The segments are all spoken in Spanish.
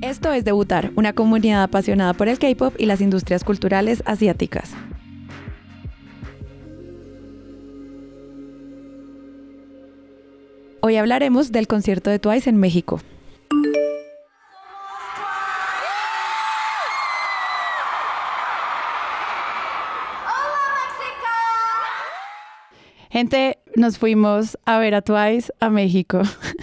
Esto es Debutar, una comunidad apasionada por el K-pop y las industrias culturales asiáticas. Hoy hablaremos del concierto de Twice en México. Gente, nos fuimos a ver a Twice a México.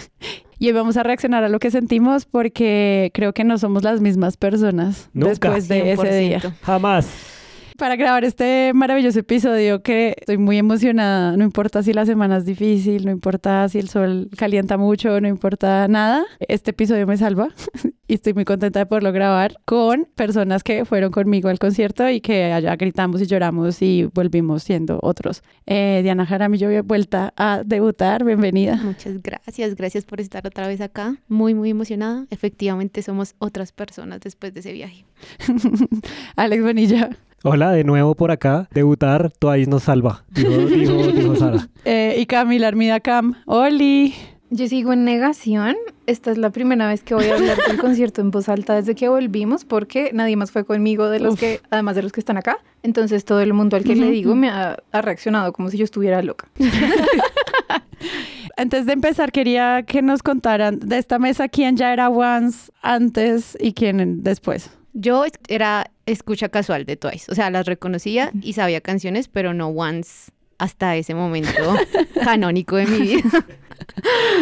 y hoy vamos a reaccionar a lo que sentimos porque creo que no somos las mismas personas Nunca. después de ese día. Jamás. Para grabar este maravilloso episodio que estoy muy emocionada, no importa si la semana es difícil, no importa si el sol calienta mucho, no importa nada, este episodio me salva y estoy muy contenta de poderlo grabar con personas que fueron conmigo al concierto y que allá gritamos y lloramos y volvimos siendo otros. Eh, Diana Jaramillo, vuelta a debutar, bienvenida. Muchas gracias, gracias por estar otra vez acá. Muy, muy emocionada. Efectivamente, somos otras personas después de ese viaje. Alex Bonilla. Hola, de nuevo por acá. Debutar, Twice nos salva, dijo, dijo, dijo Sara. Eh, y Camila Armida Cam. Oli. Yo sigo en negación. Esta es la primera vez que voy a hablar del concierto en voz alta desde que volvimos porque nadie más fue conmigo de los Uf. que, además de los que están acá. Entonces todo el mundo al que le digo me ha, ha reaccionado como si yo estuviera loca. Antes de empezar, quería que nos contaran de esta mesa quién ya era Once antes y quién después. Yo era escucha casual de Twice. O sea, las reconocía y sabía canciones, pero no once hasta ese momento canónico de mi vida.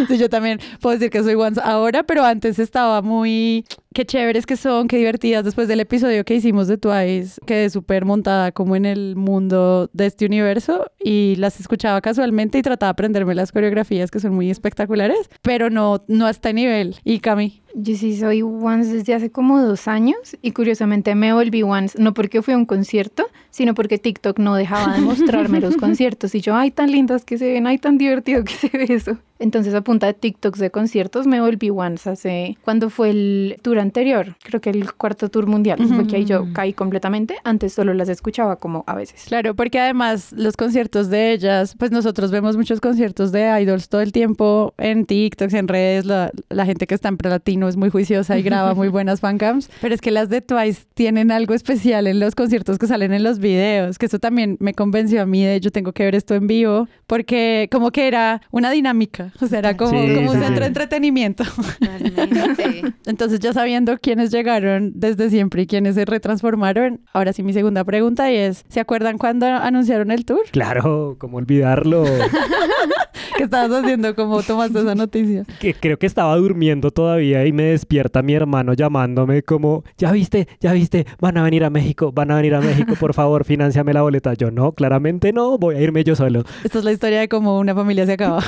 Sí, yo también puedo decir que soy Once ahora, pero antes estaba muy... Qué chéveres que son, qué divertidas. Después del episodio que hicimos de Twice, quedé súper montada como en el mundo de este universo y las escuchaba casualmente y trataba de aprenderme las coreografías que son muy espectaculares, pero no, no a este nivel. Y Cami. Yo sí soy once desde hace como dos años y curiosamente me volví once no porque fui a un concierto, sino porque TikTok no dejaba de mostrarme los conciertos y yo, ay, tan lindas que se ven, ay, tan divertido que se ve eso. Entonces a punta de TikToks de conciertos me volví once hace, cuando fue el tour anterior, creo que el cuarto tour mundial, fue que ahí yo caí completamente, antes solo las escuchaba como a veces. Claro, porque además los conciertos de ellas, pues nosotros vemos muchos conciertos de idols todo el tiempo en TikToks, en redes, la, la gente que está en prelatino es muy juiciosa y graba muy buenas fancams, pero es que las de Twice tienen algo especial en los conciertos que salen en los videos, que eso también me convenció a mí de yo tengo que ver esto en vivo, porque como que era una dinámica, o sea, era como, Sí, como un sí, centro de entretenimiento. Entonces, ya sabiendo quiénes llegaron desde siempre y quiénes se retransformaron, ahora sí mi segunda pregunta y es, ¿se acuerdan cuando anunciaron el tour? Claro, ¿cómo olvidarlo? ¿Qué estabas haciendo? ¿Cómo tomaste esa noticia? que creo que estaba durmiendo todavía y me despierta mi hermano llamándome como, ya viste, ya viste, van a venir a México, van a venir a México, por favor, financiame la boleta. Yo no, claramente no, voy a irme yo solo. Esta es la historia de cómo una familia se acaba.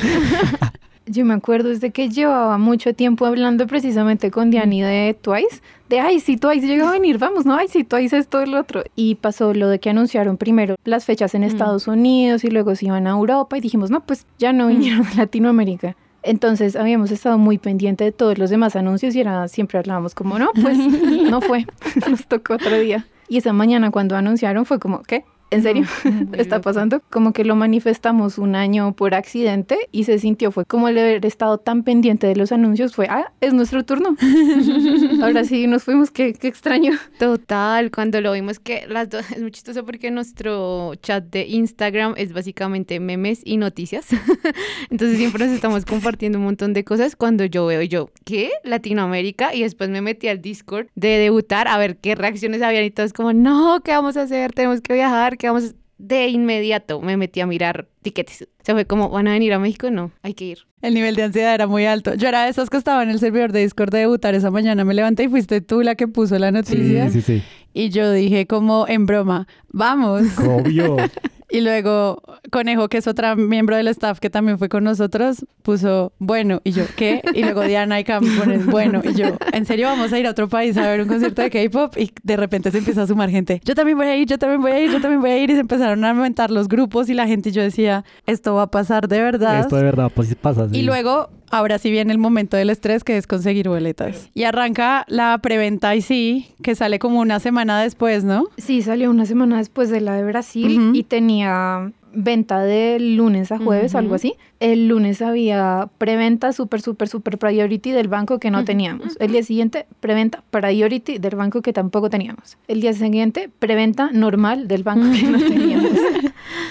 Yo me acuerdo desde que llevaba mucho tiempo hablando precisamente con Diani de Twice, de ay, si Twice llega a venir, vamos, no, ay, si Twice esto, el otro. Y pasó lo de que anunciaron primero las fechas en Estados Unidos y luego se iban a Europa y dijimos, no, pues ya no vinieron a Latinoamérica. Entonces habíamos estado muy pendiente de todos los demás anuncios y era, siempre hablábamos como, no, pues no fue, nos tocó otro día. Y esa mañana cuando anunciaron fue como, ¿qué? ¿En serio? Muy ¿Está pasando? Como que lo manifestamos un año por accidente y se sintió, fue como el haber estado tan pendiente de los anuncios, fue, ah, es nuestro turno. Ahora sí nos fuimos, qué, qué extraño. Total, cuando lo vimos que las dos, es muy chistoso porque nuestro chat de Instagram es básicamente memes y noticias. Entonces siempre nos estamos compartiendo un montón de cosas. Cuando yo veo yo, ¿qué? Latinoamérica. Y después me metí al Discord de debutar a ver qué reacciones habían y todos como, no, ¿qué vamos a hacer? Tenemos que viajar, ¿qué vamos De inmediato me metí a mirar tiquetes. O sea, fue como, ¿van a venir a México? No, hay que ir. El nivel de ansiedad era muy alto. Yo era de esos que estaba en el servidor de Discord de debutar esa mañana. Me levanté y fuiste tú la que puso la noticia. Sí, sí, sí. Y yo dije como en broma, vamos. Obvio. Y luego Conejo, que es otra miembro del staff que también fue con nosotros, puso bueno. Y yo, ¿qué? Y luego Diana y Cam ponen bueno. Y yo, ¿en serio vamos a ir a otro país a ver un concierto de K-pop? Y de repente se empieza a sumar gente. Yo también voy a ir, yo también voy a ir, yo también voy a ir. Y se empezaron a aumentar los grupos y la gente. Y yo decía, esto va a pasar de verdad. Esto de verdad pues, pasa. sí. Y luego ahora sí viene el momento del estrés que es conseguir boletas. Y arranca la preventa y sí, que sale como una semana después, ¿no? Sí, salió una semana después de la de Brasil y tenía venta de lunes a jueves, algo así. El lunes había preventa super, super, super priority del banco que no teníamos. El día siguiente, preventa priority del banco que tampoco teníamos. El día siguiente, preventa normal del banco que no teníamos.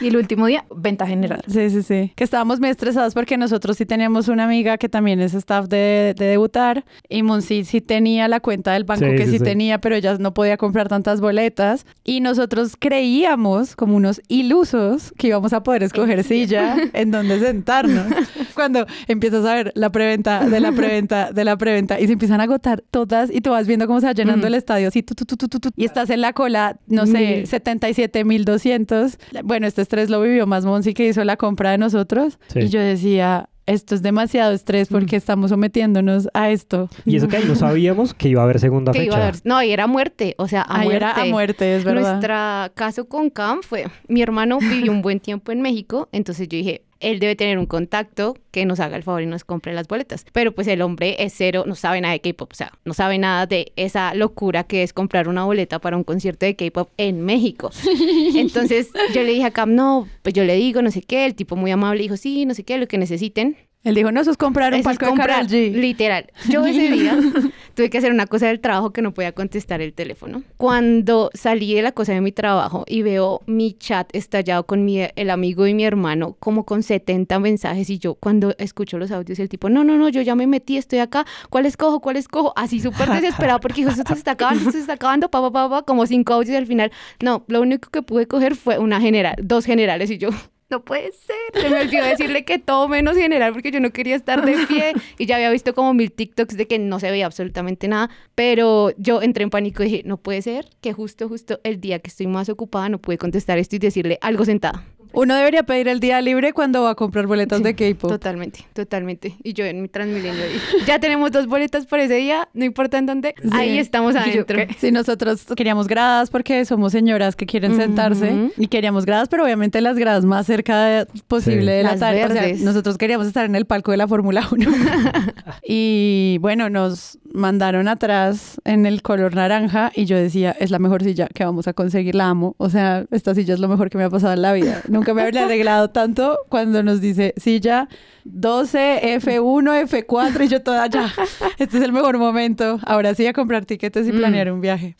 y el último día, venta general. Sí, sí, sí. Que estábamos muy estresados porque nosotros sí teníamos una amiga que también es staff de, de debutar y Monsi sí tenía la cuenta del banco Sí, que sí, sí, sí. tenía, pero ella no podía comprar tantas boletas y nosotros creíamos como unos ilusos que íbamos a poder escoger silla en donde Cuando empiezas a ver la preventa de la preventa de la preventa y se empiezan a agotar todas y tú vas viendo cómo se va llenando Ujú. el estadio así tu, tu, tu, y estás en la cola, no sé, Mil. 77.200. Bueno, este estrés lo vivió más Monsi que hizo la compra de nosotros. Sí. Y yo decía, esto es demasiado estrés porque estamos sometiéndonos a esto. Y eso que ahí no sabíamos que iba a haber segunda Que iba fecha. a haber- no, y era muerte, o sea, a Ahí muerte. era a muerte, es verdad. Nuestro caso con Cam fue, mi hermano vivió un buen tiempo en México, entonces yo dije, él debe tener un contacto que nos haga el favor y nos compre las boletas. Pero pues el hombre es cero, no sabe nada de K-pop, o sea, no sabe nada de esa locura que es comprar una boleta para un concierto de K-pop en México. Entonces yo le dije a Cam, no, pues yo le digo, no sé qué, el tipo muy amable dijo, sí, no sé qué, lo que necesiten. Él dijo, no, eso es comprar un Eso palco de comprar, Karol G. literal. Yo ese día tuve que hacer una cosa del trabajo que no podía contestar el teléfono. Cuando salí de la cosa de mi trabajo y veo mi chat estallado con mi, el amigo y mi hermano, como con 70 mensajes, y yo cuando escucho los audios, el tipo, no, no, no, yo ya me metí, estoy acá, ¿cuál escojo? ¿Cuál escojo? Así súper desesperado porque dijo, esto se está acabando, esto se está acabando, pa, pa, pa, pa, como cinco audios y al final. No, lo único que pude coger fue una general, dos generales, y yo, no puede ser. Se me olvidó decirle que todo menos general porque yo no quería estar de pie y ya había visto como mil TikToks de que no se veía absolutamente nada, pero yo entré en pánico y dije, no puede ser que justo, justo el día que estoy más ocupada no pude contestar esto y decirle algo sentada. Uno debería pedir el día libre cuando va a comprar boletas de K-pop. Totalmente, totalmente. Y yo en mi Transmilenio y ya tenemos dos boletas por ese día, no importa en dónde, Sí. ahí estamos yo, adentro. ¿qué? Sí, nosotros queríamos gradas porque somos señoras que quieren sentarse y queríamos gradas, pero obviamente las gradas más cerca de- posible Sí. de la Las tarde. O sea, nosotros queríamos estar en el palco de la Fórmula 1. y bueno, nos mandaron atrás en el color naranja y yo decía, es la mejor silla que vamos a conseguir, la amo. O sea, esta silla es lo mejor que me ha pasado en la vida. Nunca me había arreglado tanto cuando nos dice silla 12, F1, F4 y yo toda ya. Este es el mejor momento. Ahora sí a comprar tiquetes y Mm. planear un viaje.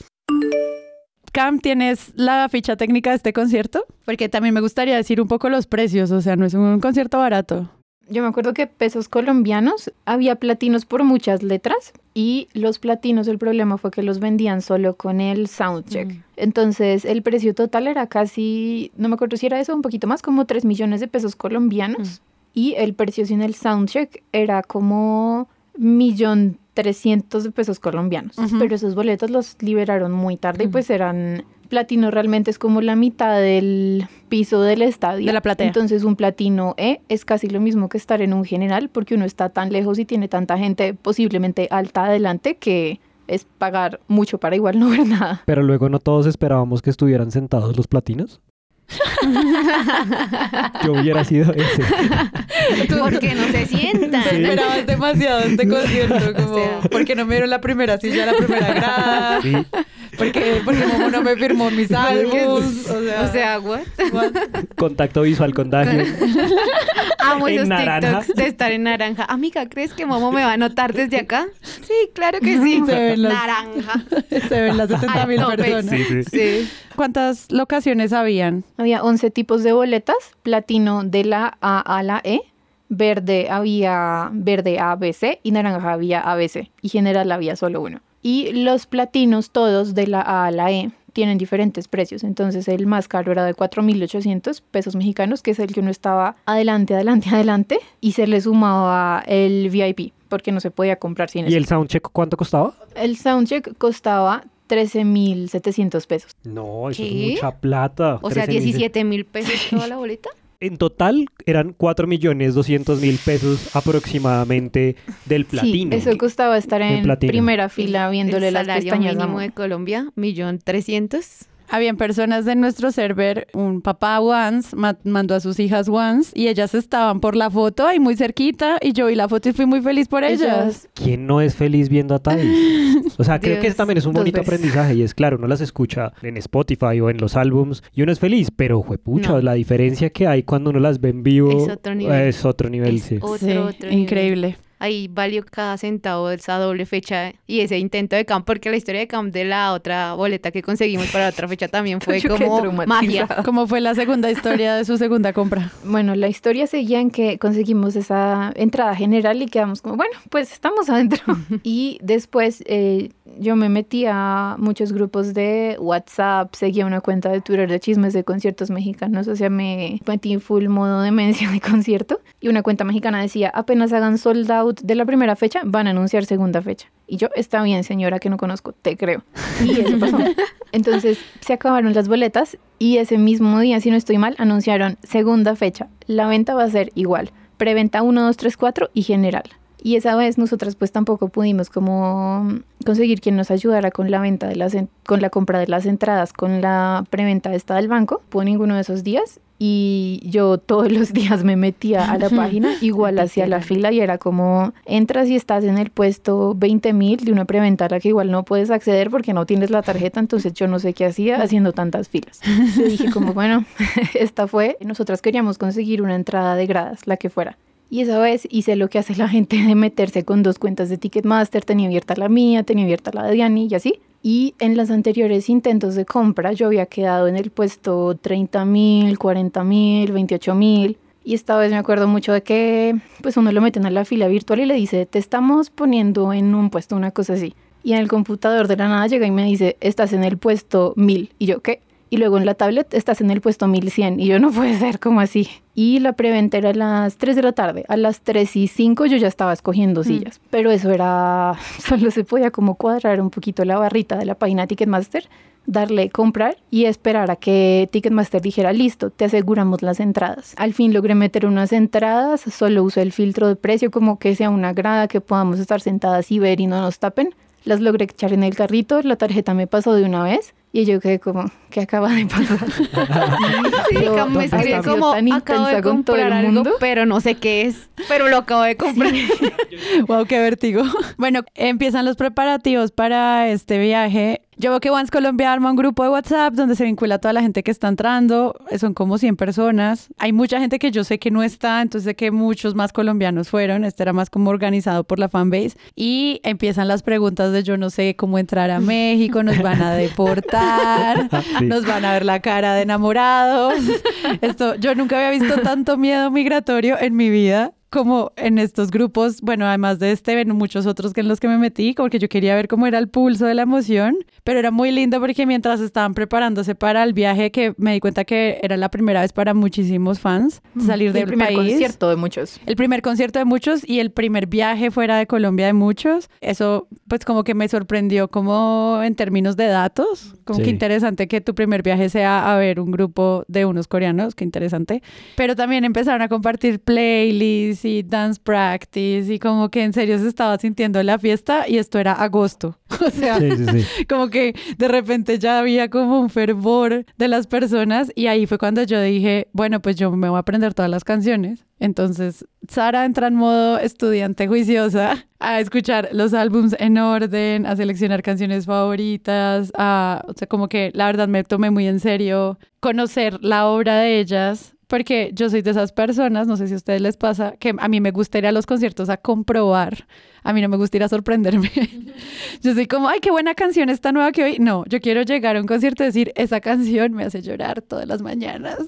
Cam, ¿tienes la ficha técnica de este concierto? Porque también me gustaría decir un poco los precios, o sea, no es un concierto barato. Yo me acuerdo que pesos colombianos había platinos por muchas letras y los platinos el problema fue que los vendían solo con el soundcheck. Mm. Entonces el precio total era casi, no me acuerdo si era eso, un poquito más, como 3 millones de pesos colombianos. Y el precio sin el soundcheck era como millón trescientos de pesos colombianos. Pero esos boletos los liberaron muy tarde y Ujú. pues eran platino realmente es como la mitad del piso del estadio. De la platea. Entonces un platino E es casi lo mismo que estar en un general porque uno está tan lejos y tiene tanta gente posiblemente alta adelante que es pagar mucho para igual no ver nada. Pero luego no todos esperábamos que estuvieran sentados los platinos. Yo hubiera sido ese. Porque no se sientan. Sí. Esperabas demasiado este concierto, como, O sea. porque no me dieron la primera silla, la primera grada, Sí. porque, porque Momo no me firmó mis álbumes, o sea, O sea, what? what? Contacto visual con Dagio. Amo esos naranja. TikToks de estar en naranja. Amiga, ¿crees que Momo me va a notar desde acá? Sí, claro que sí. Se ven los- Naranja. se ven las 70 mil Al tope. personas. Sí, sí. Sí. ¿Cuántas locaciones habían? Había 11 tipos de boletas, platino de la A a la E, verde había verde A, B, C y naranja había A, B, C y general había solo uno. Y los platinos todos de la A a la E tienen diferentes precios. Entonces el más caro era de 4.800 pesos mexicanos, que es el que uno estaba adelante, adelante, adelante y se le sumaba el VIP porque no se podía comprar sin ¿Y eso. el soundcheck cuánto costaba? El soundcheck costaba 13.700 pesos. No, eso ¿Qué? es mucha plata. O sea, 13 mil. 17 mil pesos toda la boleta. En total eran 4 millones 200 mil pesos aproximadamente del platino. Sí, eso costaba estar en primera fila viéndole el las pestañas. mínimo de Colombia, millón trescientos. Habían personas de nuestro server, un papá once ma- mandó a sus hijas once y ellas estaban por la foto ahí muy cerquita y yo vi la foto y fui muy feliz por ellas. Ellas- ¿Quién no es feliz viendo a Thais? O sea, creo que también es un bonito veces. aprendizaje y es claro, uno las escucha en Spotify o en los álbums y uno es feliz, pero juepucha, No. la diferencia que hay cuando uno las ve en vivo Es otro nivel. es otro nivel, Es sí. otro, Sí, otro nivel. increíble. Ahí valió cada centavo de esa doble fecha y ese intento de camp, porque la historia de camp de la otra boleta que conseguimos para la otra fecha también fue como magia. ¿Cómo fue la segunda historia de su segunda compra? Bueno, la historia seguía en que conseguimos esa entrada general y quedamos como, bueno, pues estamos adentro. y después eh, yo me metí a muchos grupos de WhatsApp, seguía una cuenta de Twitter de chismes de conciertos mexicanos, o sea, me metí full modo demencia de concierto. Y una cuenta mexicana decía, apenas hagan sold out de la primera fecha, van a anunciar segunda fecha. Y yo, está bien, señora, que no conozco, te creo. Y eso pasó. Entonces se acabaron las boletas y ese mismo día, si no estoy mal, anunciaron segunda fecha. La venta va a ser igual. Preventa 1, 2, 3, 4 y general. Y esa vez nosotras pues tampoco pudimos como conseguir quien nos ayudara con la venta de las con la compra de las entradas, con la preventa esta del banco, por ninguno de esos días. Y yo todos los días me metía a la página, igual hacia la fila y era como, entras y estás en el puesto 20 mil de una preventa a la que igual no puedes acceder porque no tienes la tarjeta, entonces yo no sé qué hacía haciendo tantas filas. Yo dije como, bueno, esta fue, nosotras queríamos conseguir una entrada de gradas, la que fuera. Y esa vez hice lo que hace la gente de meterse con dos cuentas de Ticketmaster, tenía abierta la mía, tenía abierta la de Diani y así. Y en los anteriores intentos de compra yo había quedado en el puesto 30 mil, 40 mil, 28 mil. Y esta vez me acuerdo mucho de que pues uno lo meten a la fila virtual y le dice, te estamos poniendo en un puesto, una cosa así. Y en el computador de la nada llega y me dice, estás en el puesto 1000. Y yo, ¿qué? Y luego en la tablet estás en el puesto 1100. Y yo, no puede ser, como así? Y la preventa era a las 3 de la tarde. A las 3 y 5 yo ya estaba escogiendo sillas. Pero eso era, solo se podía como cuadrar un poquito la barrita de la página Ticketmaster, darle comprar y esperar a que Ticketmaster dijera, listo, te aseguramos las entradas. Al fin logré meter unas entradas, solo usé el filtro de precio como que sea una grada que podamos estar sentadas y ver y no nos tapen. Las logré echar en el carrito, la tarjeta me pasó de una vez y yo quedé como, ¿qué acaba de pasar? Sí, Yo, como me ¿dónde escribe está? como Tan acabo de con todo el comprar algo, mundo. pero no sé qué es, pero lo acabo de comprar. Wow, qué vértigo. Bueno, empiezan los preparativos para este viaje. Yo veo que Once Colombia arma un grupo de WhatsApp donde se vincula a toda la gente que está entrando. Son como 100 personas. Hay mucha gente que yo sé que no está, entonces sé que muchos más colombianos fueron. Este era más como organizado por la fanbase. Y empiezan las preguntas de yo no sé cómo entrar a México, nos van a deportar, Sí. nos van a ver la cara de enamorados. Esto, yo nunca había visto tanto miedo migratorio en mi vida como en estos grupos, bueno, además de este, ven muchos otros que en los que me metí, como que yo quería ver cómo era el pulso de la emoción, pero era muy lindo porque mientras estaban preparándose para el viaje, que me di cuenta que era la primera vez para muchísimos fans salir el del primer país. concierto de muchos. El primer concierto de muchos y el primer viaje fuera de Colombia de muchos. Eso, pues, como que me sorprendió, como en términos de datos. Como Sí. que interesante que tu primer viaje sea a ver un grupo de unos coreanos, qué interesante. Pero también empezaron a compartir playlists y dance practice y como que en serio se estaba sintiendo la fiesta y esto era agosto. O sea, Sí, sí, sí. como que de repente ya había como un fervor de las personas y ahí fue cuando yo dije, bueno, pues yo me voy a aprender todas las canciones. Entonces, Sara entra en modo estudiante juiciosa a escuchar los álbums en orden, a seleccionar canciones favoritas, a, o sea, como que la verdad me tomé muy en serio conocer la obra de ellas. Porque yo soy de esas personas, no sé si a ustedes les pasa, que a mí me gusta ir a los conciertos a comprobar. A mí no me gusta ir a sorprenderme. Yo soy como, ay, qué buena canción esta nueva que hoy. No, yo quiero llegar a un concierto y decir, esa canción me hace llorar todas las mañanas.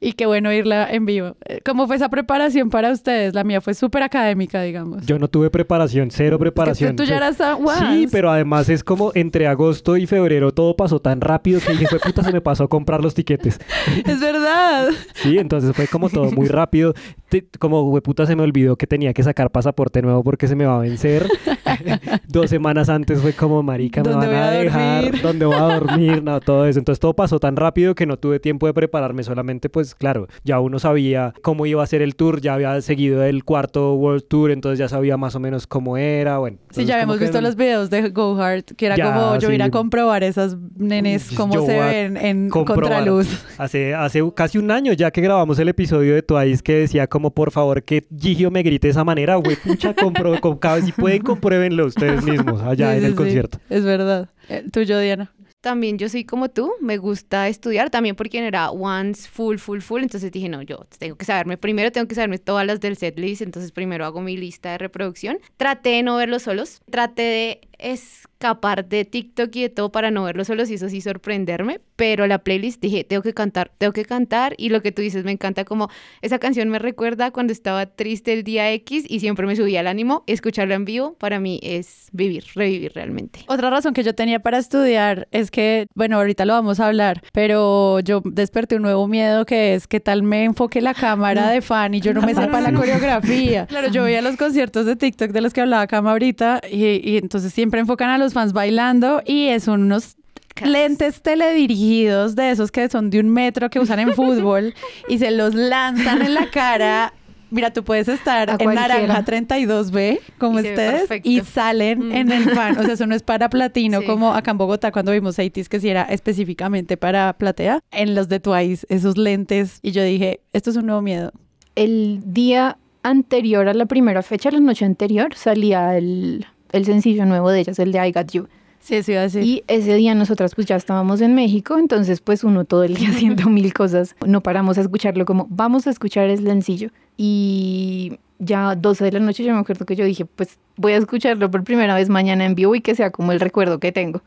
Y qué bueno irla en vivo. Eh, ¿Cómo fue esa preparación para ustedes? La mía fue súper académica, digamos. Yo no tuve preparación, cero Es que preparación. tú ya eras a Sí, pero además es como entre agosto y febrero todo pasó tan rápido que dije, fue puta, se me pasó a comprar los tiquetes. Es verdad. Sí, entonces fue como todo muy rápido. Te- como hueputa se me olvidó que tenía que sacar pasaporte nuevo porque se me va a vencer. Dos semanas antes fue como, marica, me ¿Dónde van a a dejar, dónde voy a dormir, no, todo eso. Entonces todo pasó tan rápido que no tuve tiempo de prepararme. Solamente, pues claro, ya uno sabía cómo iba a ser el tour, ya había seguido el cuarto World Tour, entonces ya sabía más o menos cómo era. Bueno, Sí, ya habíamos visto no- los videos de Go Hard, que era Ya, como yo ir a sí. comprobar esas nenes, Yo cómo se voy a ven en contraluz. Hace, hace casi un año ya que grabamos el episodio de Twice que decía como por favor que Gigio me grite de esa manera, güey, pucha, compro, vez si pueden compruébenlo ustedes mismos allá Sí, en sí, el sí, concierto. Es verdad. Eh, Tuyo, Diana. También yo soy como tú, me gusta estudiar, también porque era once full, full, full, entonces dije, no, yo tengo que saberme, primero tengo que saberme todas las del set list, entonces primero hago mi lista de reproducción. Traté de no verlos solos, traté de escapar de TikTok y de todo para no verlos solos y eso sí sorprenderme, pero la playlist dije, tengo que cantar, tengo que cantar y lo que tú dices me encanta como esa canción me recuerda cuando estaba triste el día X y siempre me subía el ánimo, escucharlo en vivo para mí es vivir, revivir realmente. Otra razón que yo tenía para estudiar es que, bueno, ahorita lo vamos a hablar, pero yo desperté un nuevo miedo que es que tal me enfoque la cámara de fan y yo no me sepa la coreografía. Claro, yo veía los conciertos de TikTok de los que hablaba Cama ahorita y, y entonces siempre enfocan a los fans bailando y es unos lentes teledirigidos de esos que son de un metro que usan en fútbol y se los lanzan en la cara. Mira, tú puedes estar en cualquiera. naranja 32B, como Y perfecto. y salen Mm. en el fan. O sea, eso no es para platino, Sí. como acá en Bogotá cuando vimos 80s, que sí era específicamente para platea. En los de Twice, esos lentes. Y yo dije, esto es un nuevo miedo. El día anterior a la primera fecha, la noche anterior, salía el, el sencillo nuevo de ellas, el de I Got You. Sí, eso iba a decir. Y ese día nosotras pues ya estábamos en México, entonces pues uno todo el día haciendo mil cosas, no paramos a escucharlo como vamos a escuchar el sencillo. Y ya 12 de la noche yo me acuerdo que yo dije pues voy a escucharlo por primera vez mañana en vivo y que sea como el recuerdo que tengo.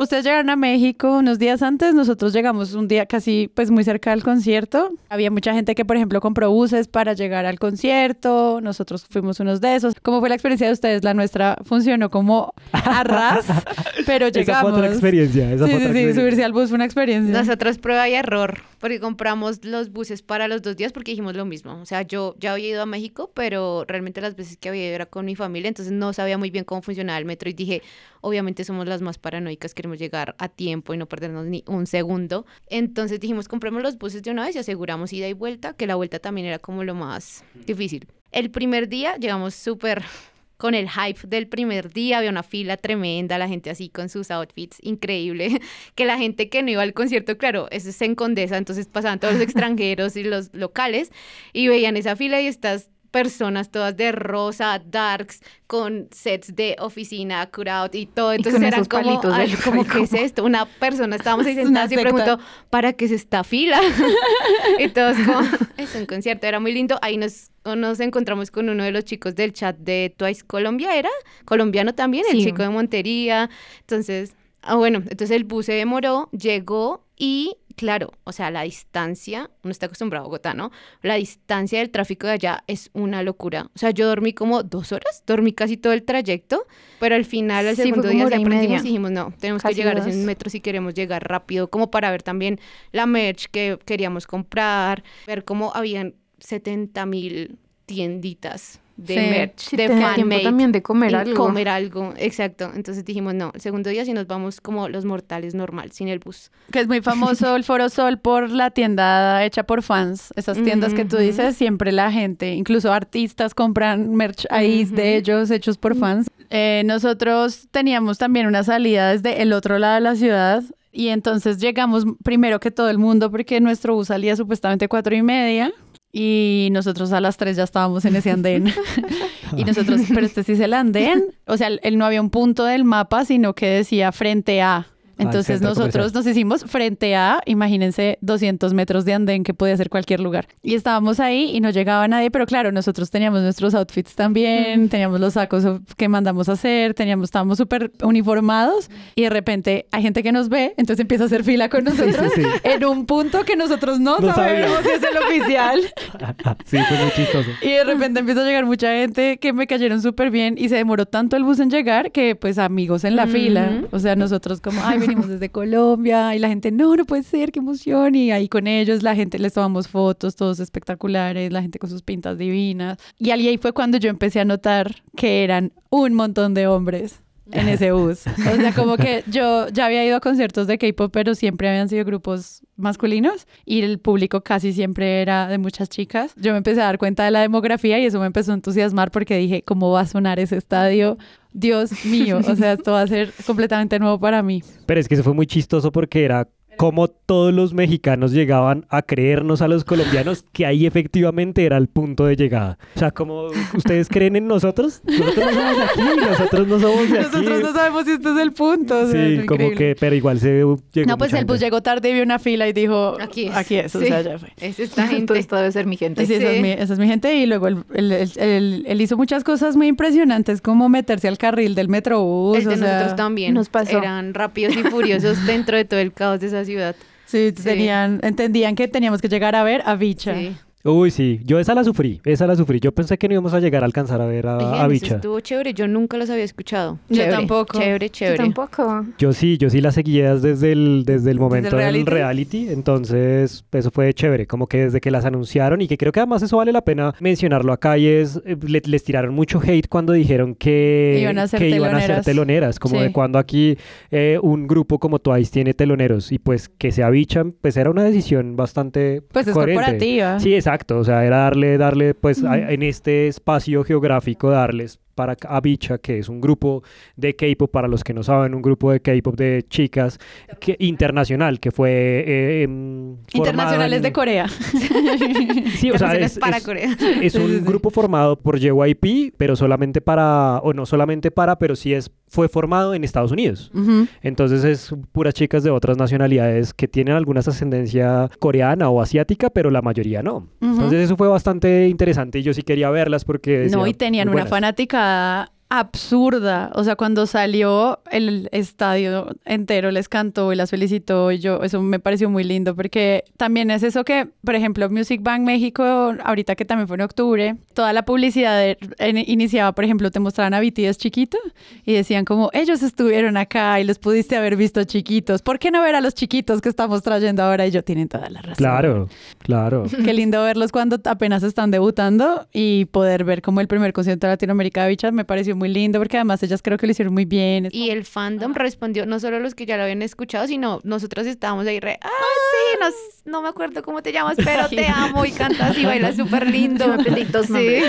Ustedes llegaron a México unos días antes, nosotros llegamos un día casi pues muy cerca del concierto. Había mucha gente que por ejemplo compró buses para llegar al concierto, nosotros fuimos unos de esos. ¿Cómo fue la experiencia de ustedes? La nuestra funcionó como a ras, pero Esa fue llegamos. otra experiencia. Esa Sí, fue sí, otra sí, experiencia. subirse al bus fue una experiencia. Nosotros prueba y error, porque compramos los buses para los dos días porque dijimos lo mismo. O sea, yo ya había ido a México, pero realmente las veces que había ido era con mi familia, entonces no sabía muy bien cómo funcionaba el metro y dije, obviamente somos las más paranoicas, llegar a tiempo y no perdernos ni un segundo. Entonces dijimos, compremos los buses de una vez y aseguramos ida y vuelta, que la vuelta también era como lo más difícil. El primer día llegamos súper con el hype del primer día, había una fila tremenda, la gente así con sus outfits, increíble, que la gente que no iba al concierto, claro, eso es en Condesa, entonces pasaban todos los extranjeros y los locales y veían esa fila y estas personas todas de rosa, darks, con sets de oficina, cutout y todo. Entonces eran como, ay, como, ¿qué es esto? Una persona, estábamos ahí sentados y preguntó, ¿para qué es esta fila? y todos como, es un concierto, era muy lindo. Ahí nos, nos encontramos con uno de los chicos del chat de Twice Colombia, ¿era? Colombiano también, el chico de Montería. Entonces, ah, bueno, entonces el bus se demoró, llegó y, claro, o sea, la distancia, uno está acostumbrado a Bogotá, ¿no? La distancia del tráfico de allá es una locura. O sea, yo dormí como dos horas, dormí casi todo el trayecto, pero al final, al Sí, segundo día, aprendimos y dijimos, no, tenemos que llegar a dos. ese metro si queremos llegar rápido, como para ver también la merch que queríamos comprar, ver cómo habían 70 mil tienditas de Sí. merch, de fan-made también de comer y algo. comer algo, exacto. Entonces dijimos, no, el segundo día sí nos vamos como los mortales normal, sin el bus. Que es muy famoso el Foro Sol por la tienda hecha por fans. Esas tiendas que tú dices, siempre la gente, incluso artistas compran merch ahí de ellos hechos por fans. Eh, nosotros teníamos también una salida desde el otro lado de la ciudad y entonces llegamos primero que todo el mundo porque nuestro bus salía supuestamente cuatro y media. Y nosotros a las tres ya estábamos en ese andén. y nosotros, pero este sí es el andén. O sea, él no había un punto del mapa, sino que decía frente a. Entonces nosotros nos hicimos frente a, imagínense, 200 metros de andén que podía ser cualquier lugar. Y estábamos ahí y no llegaba nadie, pero claro, nosotros teníamos nuestros outfits también, teníamos los sacos que mandamos a hacer, teníamos, estábamos súper uniformados y de repente hay gente que nos ve, entonces empieza a hacer fila con nosotros sí. en un punto que nosotros no, No sabemos si es el oficial. sí, fue muy chistoso. Y de repente empieza a llegar mucha gente que me cayeron súper bien y se demoró tanto el bus en llegar que pues amigos en la Ujú. fila. O sea, nosotros como, ay, desde Colombia y la gente, no, no puede ser, qué emoción. Y ahí con ellos la gente les tomamos fotos, todos espectaculares, la gente con sus pintas divinas. Y ahí fue cuando yo empecé a notar que eran un montón de hombres en ese bus. O sea, como que yo ya había ido a conciertos de K-pop, pero siempre habían sido grupos masculinos y el público casi siempre era de muchas chicas. Yo me empecé a dar cuenta de la demografía y eso me empezó a entusiasmar porque dije, ¿cómo va a sonar ese estadio? Dios mío, o sea, esto va a ser completamente nuevo para mí. Pero es que eso fue muy chistoso porque era como todos los mexicanos llegaban a creernos a los colombianos que ahí efectivamente era el punto de llegada. O sea, como ustedes creen en nosotros, nosotros no somos de aquí, nosotros no somos de aquí. Nosotros no sabemos si este es el punto. o sea, Sí, como increíble. que, pero igual se llegó No, pues el bus gente. llegó tarde y vio una fila y dijo, Aquí es. Aquí es, o sea, ya fue. Es esta gente. esto debe ser mi gente. Sí, esa, es mi, esa es mi gente. Y luego él, él- él- él- él hizo muchas cosas muy impresionantes, como meterse al carril del metrobús. El de o sea, nosotros también. nos pasó. Eran rápidos y furiosos dentro de todo el caos de esa ciudad. Sí, Sí. Tenían, entendían que teníamos que llegar a ver a Bicha. Sí. Uy, sí, yo esa la sufrí, esa la sufrí. Yo pensé que no íbamos a llegar a alcanzar a ver a, Oigan, a eso Bicha. estuvo chévere. Yo nunca los había escuchado. Yo tampoco. Chévere, Yo chévere. tampoco. Yo sí, yo sí la seguía desde el, desde el momento del reality? reality, entonces eso fue chévere, como que desde que las anunciaron y que creo que además eso vale la pena mencionarlo acá y es, eh, le- les tiraron mucho hate cuando dijeron que Iban a ser que iban a ser teloneras. teloneras, como Sí. de cuando aquí eh, un grupo como Twice tiene teloneros y pues que se avichan, pues era una decisión bastante Pues es coherente. corporativa. Sí, exacto. O sea, era darle, darle, pues, a- en este espacio geográfico, darles para a Bicha, que es un grupo de K-pop, para los que no saben, un grupo de K-pop de chicas que, internacional, que fue eh, em, Internacionales en- de Corea. Sí, o sea, es, para es- Corea. es un sí, sí. grupo formado por JYP, pero solamente para, o no solamente para, pero sí es, fue formado en Estados Unidos. Ujú. Entonces es puras chicas de otras nacionalidades que tienen alguna ascendencia coreana o asiática, pero la mayoría no. Ujú. Entonces eso fue bastante interesante y yo sí quería verlas porque... No, decía, y tenían una buenas. Fanática absurda. O sea, cuando salió el estadio entero les cantó y las felicitó y yo, eso me pareció muy lindo porque también es eso que, por ejemplo, Music Bank México, ahorita que también fue en octubre, toda la publicidad de- en- iniciaba, por ejemplo, te mostraban a BTS chiquito y decían como, ellos estuvieron acá y los pudiste haber visto chiquitos. ¿Por qué no ver a los chiquitos que estamos trayendo ahora? Y yo, tienen toda la razón. Claro, claro. Qué lindo verlos cuando apenas están debutando y poder ver como el primer concierto de Latinoamérica de Bichas me pareció muy lindo porque además ellas creo que lo hicieron muy bien. Y el fandom respondió, no solo los que ya lo habían escuchado, sino nosotros estábamos ahí re, ah, sí, nos- no me acuerdo cómo te llamas, pero te amo y cantas y bailas súper lindo. Sí.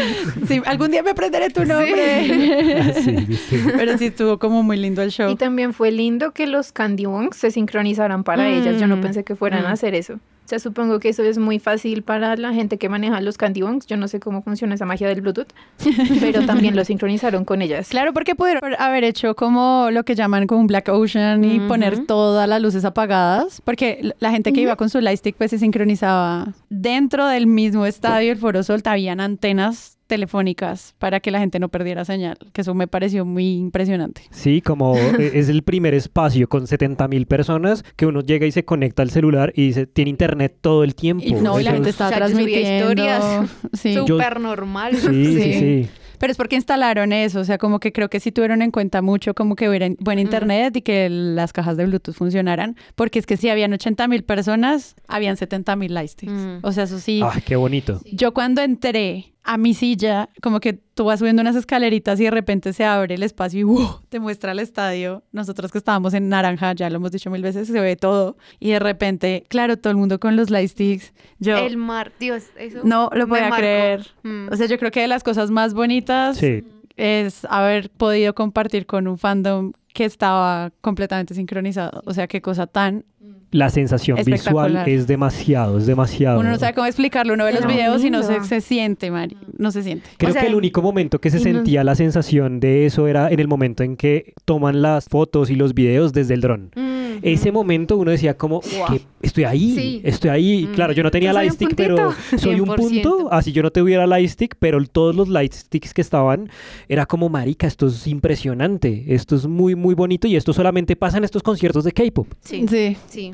Sí, algún día me aprenderé tu nombre. Sí, sí. Pero sí estuvo como muy lindo el show. Y también fue lindo que los Candy Wongs se sincronizaran para Mm. ellas. Yo no pensé que fueran Mm. a hacer eso. O sea, supongo que eso es muy fácil para la gente que maneja los Candy Wongs. Yo no sé cómo funciona esa magia del Bluetooth, pero también lo sincronizaron con ellas. Claro, porque pudieron haber hecho como lo que llaman como un Black Ocean y poner todas las luces apagadas, porque la gente que iba con su lightstick pues se sincronizaba dentro del mismo estadio, el Foro Sol, habían antenas telefónicas para que la gente no perdiera señal, que eso me pareció muy impresionante. Sí, como eh, es el primer espacio con 70 mil personas que uno llega y se conecta al celular y dice, tiene internet todo el tiempo. Y no, y la gente es- estaba O sea, yo subía transmitiendo. historias. Sí. Súper normal. Sí, sí, Sí. sí. Pero es porque instalaron eso, o sea, como que creo que sí tuvieron en cuenta mucho como que hubiera buen internet y que las cajas de Bluetooth funcionaran, porque es que si habían 80 mil personas, habían 70 mil lightsticks. Mm. O sea, eso sí. Ah, qué bonito. Yo cuando entré a mi silla, como que tú vas subiendo unas escaleritas y de repente se abre el espacio y ¡wow! te muestra el estadio. Nosotros que estábamos en naranja, ya lo hemos dicho mil veces, se ve todo. Y de repente, claro, todo el mundo con los lightsticks. Yo El mar, Dios, eso no lo podía creer. Mm. O sea, yo creo que de las cosas más bonitas Sí. es haber podido compartir con un fandom que estaba completamente sincronizado. O sea, qué cosa tan... La sensación visual es demasiado, es demasiado. Uno no sabe cómo explicarlo. Uno ve los videos y no se, se siente, Mari. No se siente. Creo O sea, que el único momento que se no- sentía la sensación de eso era en el momento en que toman las fotos y los videos desde el dron. Mm. Ese momento uno decía como, Wow. que estoy ahí, Sí. estoy ahí. Mm. Claro, yo no tenía lightstick, pero soy un 100%. punto. Así yo no tuviera lightstick, pero todos los lightsticks que estaban, era como, marica, esto es impresionante, esto es muy, muy bonito y esto solamente pasa en estos conciertos de K-pop. Sí, Sí. sí.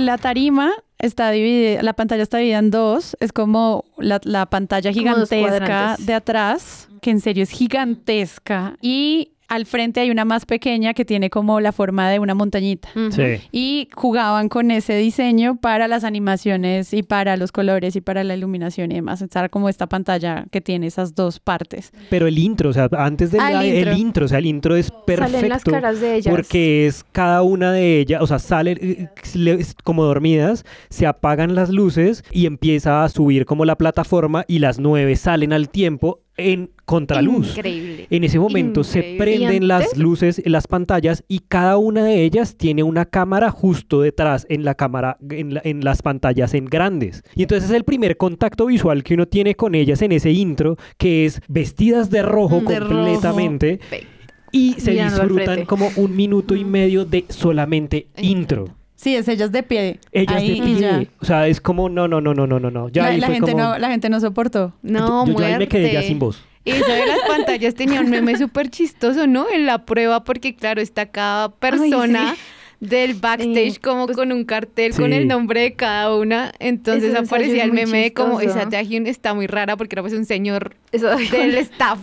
La tarima está dividida, la pantalla está dividida en dos. Es como la, la pantalla gigantesca de atrás, que en serio es gigantesca. Y al frente hay una más pequeña que tiene como la forma de una montañita. Sí. Y jugaban con ese diseño para las animaciones y para los colores y para la iluminación y demás. Estar como esta pantalla que tiene esas dos partes. Pero el intro, o sea, antes del Ah, el el, intro. intro. o sea, el intro es perfecto. Salen las caras de ellas. Porque es cada una de ellas, o sea, salen eh, es como dormidas, se apagan las luces y empieza a subir como la plataforma y las nueve salen al tiempo en contraluz. Increíble. En ese momento se prenden ¿Y las luces, las pantallas y cada una de ellas tiene una cámara justo detrás en la cámara, en, la- en las pantallas en grandes. Y entonces es el primer contacto visual que uno tiene con ellas en ese intro, que es vestidas de rojo De completamente y se Mirando disfrutan como un minuto y medio de solamente Me intro. Sí, es ellas de pie. Ellas ahí de pie. O sea, es como no, no, no, no, no, no, no. Ya la, ahí la fue gente como no, la gente no soportó. No, yo, yo ahí me quedé ya sin voz. Y eso de las pantallas tenía un meme súper chistoso, ¿no? En la prueba, porque claro, está cada persona del backstage Sí, como pues- con un cartel con el nombre de cada una. Entonces Ese aparecía el meme de como esa Taehyun está muy rara porque era pues un señor Eso del staff,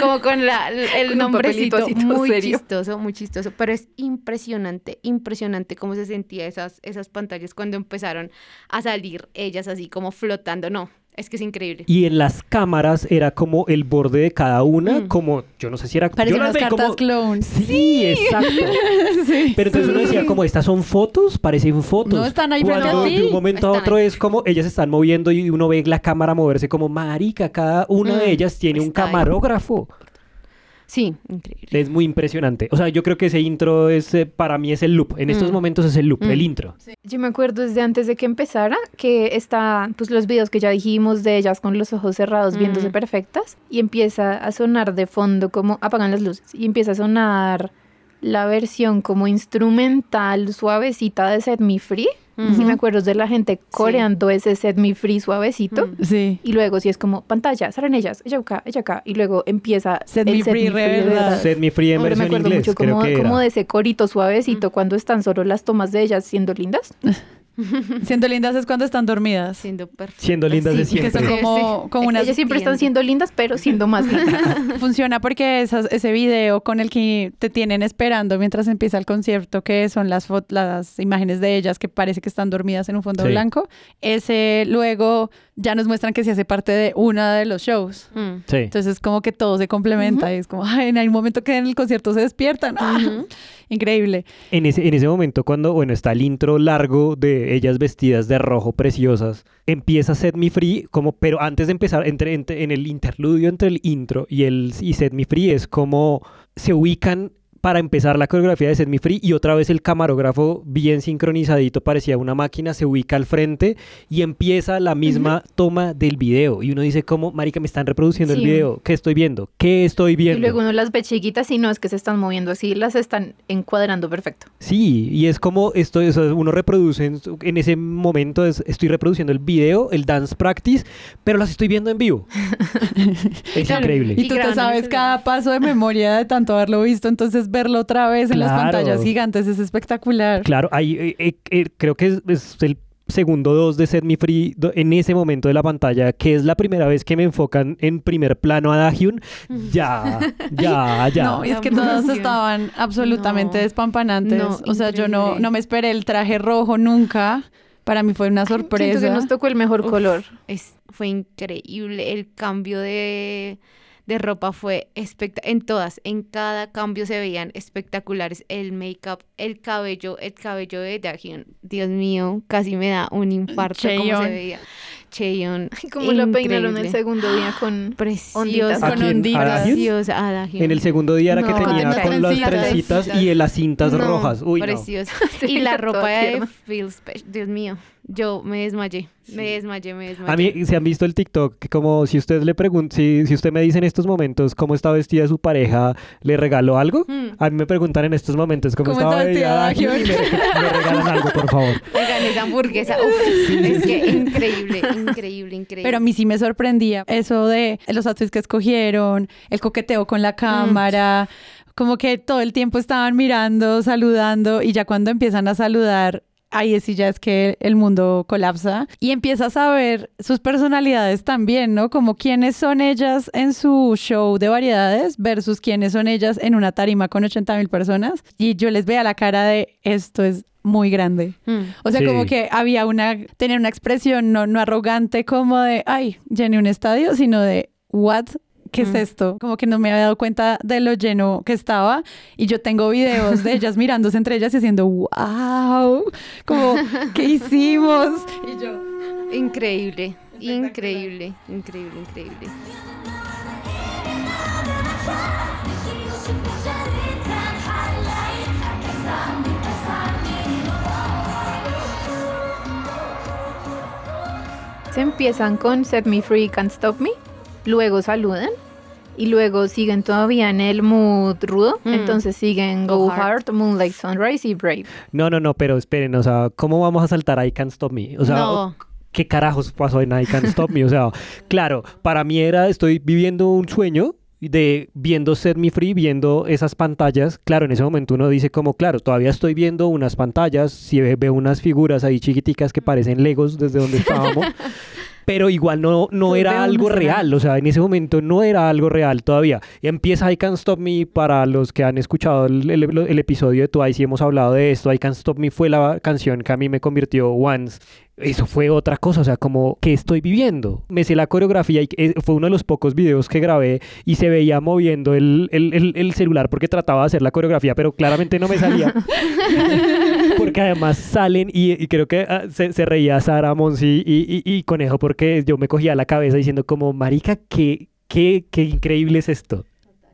como con la, el Con nombrecito muy serio. chistoso, muy chistoso, pero es impresionante, impresionante cómo se sentía esas, esas pantallas cuando empezaron a salir ellas así como flotando, no, es que es increíble. Y en las cámaras era como el borde de cada una, Mm. como, yo no sé si era... yo Parecen las cartas como- clone. Sí, exacto. Sí. Pero entonces uno decía como, estas son fotos, parecen fotos. No, están ahí frente Cuando a ti. de un momento a otro ahí. es como, ellas están moviendo y uno ve la cámara moverse como, marica, cada una de Mm, ellas tiene un ahí. Sí, increíble. Es muy impresionante. O sea, yo creo que ese intro es, eh, para mí es el loop. En estos Mm. momentos es el loop, Mm. el intro. Yo me acuerdo desde antes de que empezara que está pues los videos que ya dijimos de ellas con los ojos cerrados viéndose Mm. perfectas y empieza a sonar de fondo como apagan las luces y empieza a sonar la versión como instrumental suavecita de Set Me Free. Ujú. Sí me acuerdo de la gente coreando ese Set Me Free suavecito. Sí. Y luego si es como pantalla, salen ellas, ella acá, ella acá. Y luego empieza Set Me Free, re verdad. Set Me Free en Hombre, me versión acuerdo inglés, mucho creo como, que era. como de ese corito suavecito cuando están solo las tomas de ellas siendo lindas. Siendo lindas es cuando están dormidas. Siendo lindas de Sí, que siempre. son como, como unas... Ellas siempre están siendo lindas, pero siendo más lindas. Funciona porque esas- ese video con el que te tienen esperando mientras empieza el concierto, que son las, imágenes de ellas que parece que están dormidas en un fondo Sí. blanco, ese luego ya nos muestran que se hace parte de uno de los shows. Mm. Sí. Entonces como que todo se complementa y es como, ay, en algún momento que en el concierto se despiertan. Increíble. En ese, en ese momento, cuando, bueno, está el intro largo de ellas vestidas de rojo, preciosas, empieza Set Me Free, como, pero antes de empezar, entre, entre- en el interludio entre el intro y el y Set Me Free, es como se ubican para empezar la coreografía de Set Me Free y otra vez el camarógrafo bien sincronizadito, parecía una máquina, se ubica al frente y empieza la misma toma del video. Y uno dice, como, marica, me están reproduciendo el video, ¿qué estoy viendo? ¿Qué estoy Y viendo? luego uno las ve chiquitas y no es que se están moviendo así, las están encuadrando perfecto. Sí, y es como esto, eso, uno reproduce en, ese momento, es, estoy reproduciendo el video, el dance practice, pero las estoy viendo en vivo. es Claro, increíble. Y Y tú te sabes cada paso de memoria de tanto haberlo visto, entonces verlo otra vez en las pantallas gigantes es espectacular. Claro, ahí, eh, eh, eh, creo que es, es el segundo dos de Set Me Free en ese momento de la pantalla, que es la primera vez que me enfocan en primer plano a Dahyun. Ya, ya, ya. No, y es que emoción. estaban absolutamente No. despampanantes. No, o sea, yo no, no me esperé el traje rojo nunca. Para mí fue una Siento sorpresa. que nos tocó el mejor Uf, color. Es, fue increíble. El cambio de, de ropa fue espectacular. En todas, en cada cambio se veían espectaculares. El make-up, el cabello, el cabello de Dahyun. Dios mío, casi me da un infarto como se veía. Cheon. Como la peinaron el segundo día con... Preciosa. onditas. ¿A con onditas. Preciosa. En el segundo día era que No, tenía con con las trencitas. y en las cintas No, rojas. Uy, no. preciosa. Se Y la ropa de tierna. Phil Spe- Dios mío, yo me desmayé, me desmayé, me desmayé. A mí se han visto el TikTok que como si usted le pregunta, si, si usted me dice en estos momentos cómo está vestida su pareja, ¿le regaló algo? Mm. A mí me preguntan en estos momentos cómo, ¿Cómo estaba vestida y me, me regalan algo, por favor. Oigan, esa hamburguesa, uf, es que increíble, increíble, increíble. Pero a mí sí me sorprendía eso de los outfits que escogieron, el coqueteo con la Mm. cámara, como que todo el tiempo estaban mirando, saludando y ya cuando empiezan a saludar ahí sí ya es que el mundo colapsa y empiezas a ver sus personalidades también, ¿no? Como quiénes son ellas en su show de variedades versus quiénes son ellas en una tarima con 80 mil personas. Y yo les veía la cara de esto es muy grande. Mm. O sea, Sí. como que había una, tener una expresión no, no arrogante como de, ay, llené un estadio, sino de, what? ¿Qué es Mm. esto? Como que no me había dado cuenta de lo lleno que estaba y yo tengo videos de ellas mirándose entre ellas y haciendo, wow, como, ¿qué hicimos? Y yo, Increíble, increíble, increíble, increíble. Se empiezan con Set Me Free, Can't Stop Me, luego saludan y luego siguen todavía en el mood rudo, Mm. entonces siguen Go Go, Hard. Hard, Moonlight Sunrise y Brave. No, no, no, pero esperen, o sea, ¿cómo vamos a saltar I Can't Stop Me? O sea, no, ¿qué carajos pasó en I Can't Stop Me? O sea, claro, para mí era, estoy viviendo un sueño de viendo Set Me Free, viendo esas pantallas. Claro, en ese momento uno dice como, claro, todavía estoy viendo unas pantallas, si ve- veo unas figuras ahí chiquiticas que parecen Legos desde donde estábamos. Pero igual no, no era algo real, o sea, en ese momento no era algo real todavía. Y empieza I Can't Stop Me para los que han escuchado el, el- el episodio de Twice y hemos hablado de esto. I Can't Stop Me fue la canción que a mí me convirtió once. Eso fue otra cosa, o sea, como que estoy viviendo. Me sé la coreografía y eh, fue uno de los pocos videos que grabé y se veía moviendo el, el- el- el celular porque trataba de hacer la coreografía, pero claramente no me salía. porque además salen y, y creo que ah, se, se reía Sara, Monsi y, y- y Conejo porque yo me cogía la cabeza diciendo como, marica, qué, qué, qué increíble es esto.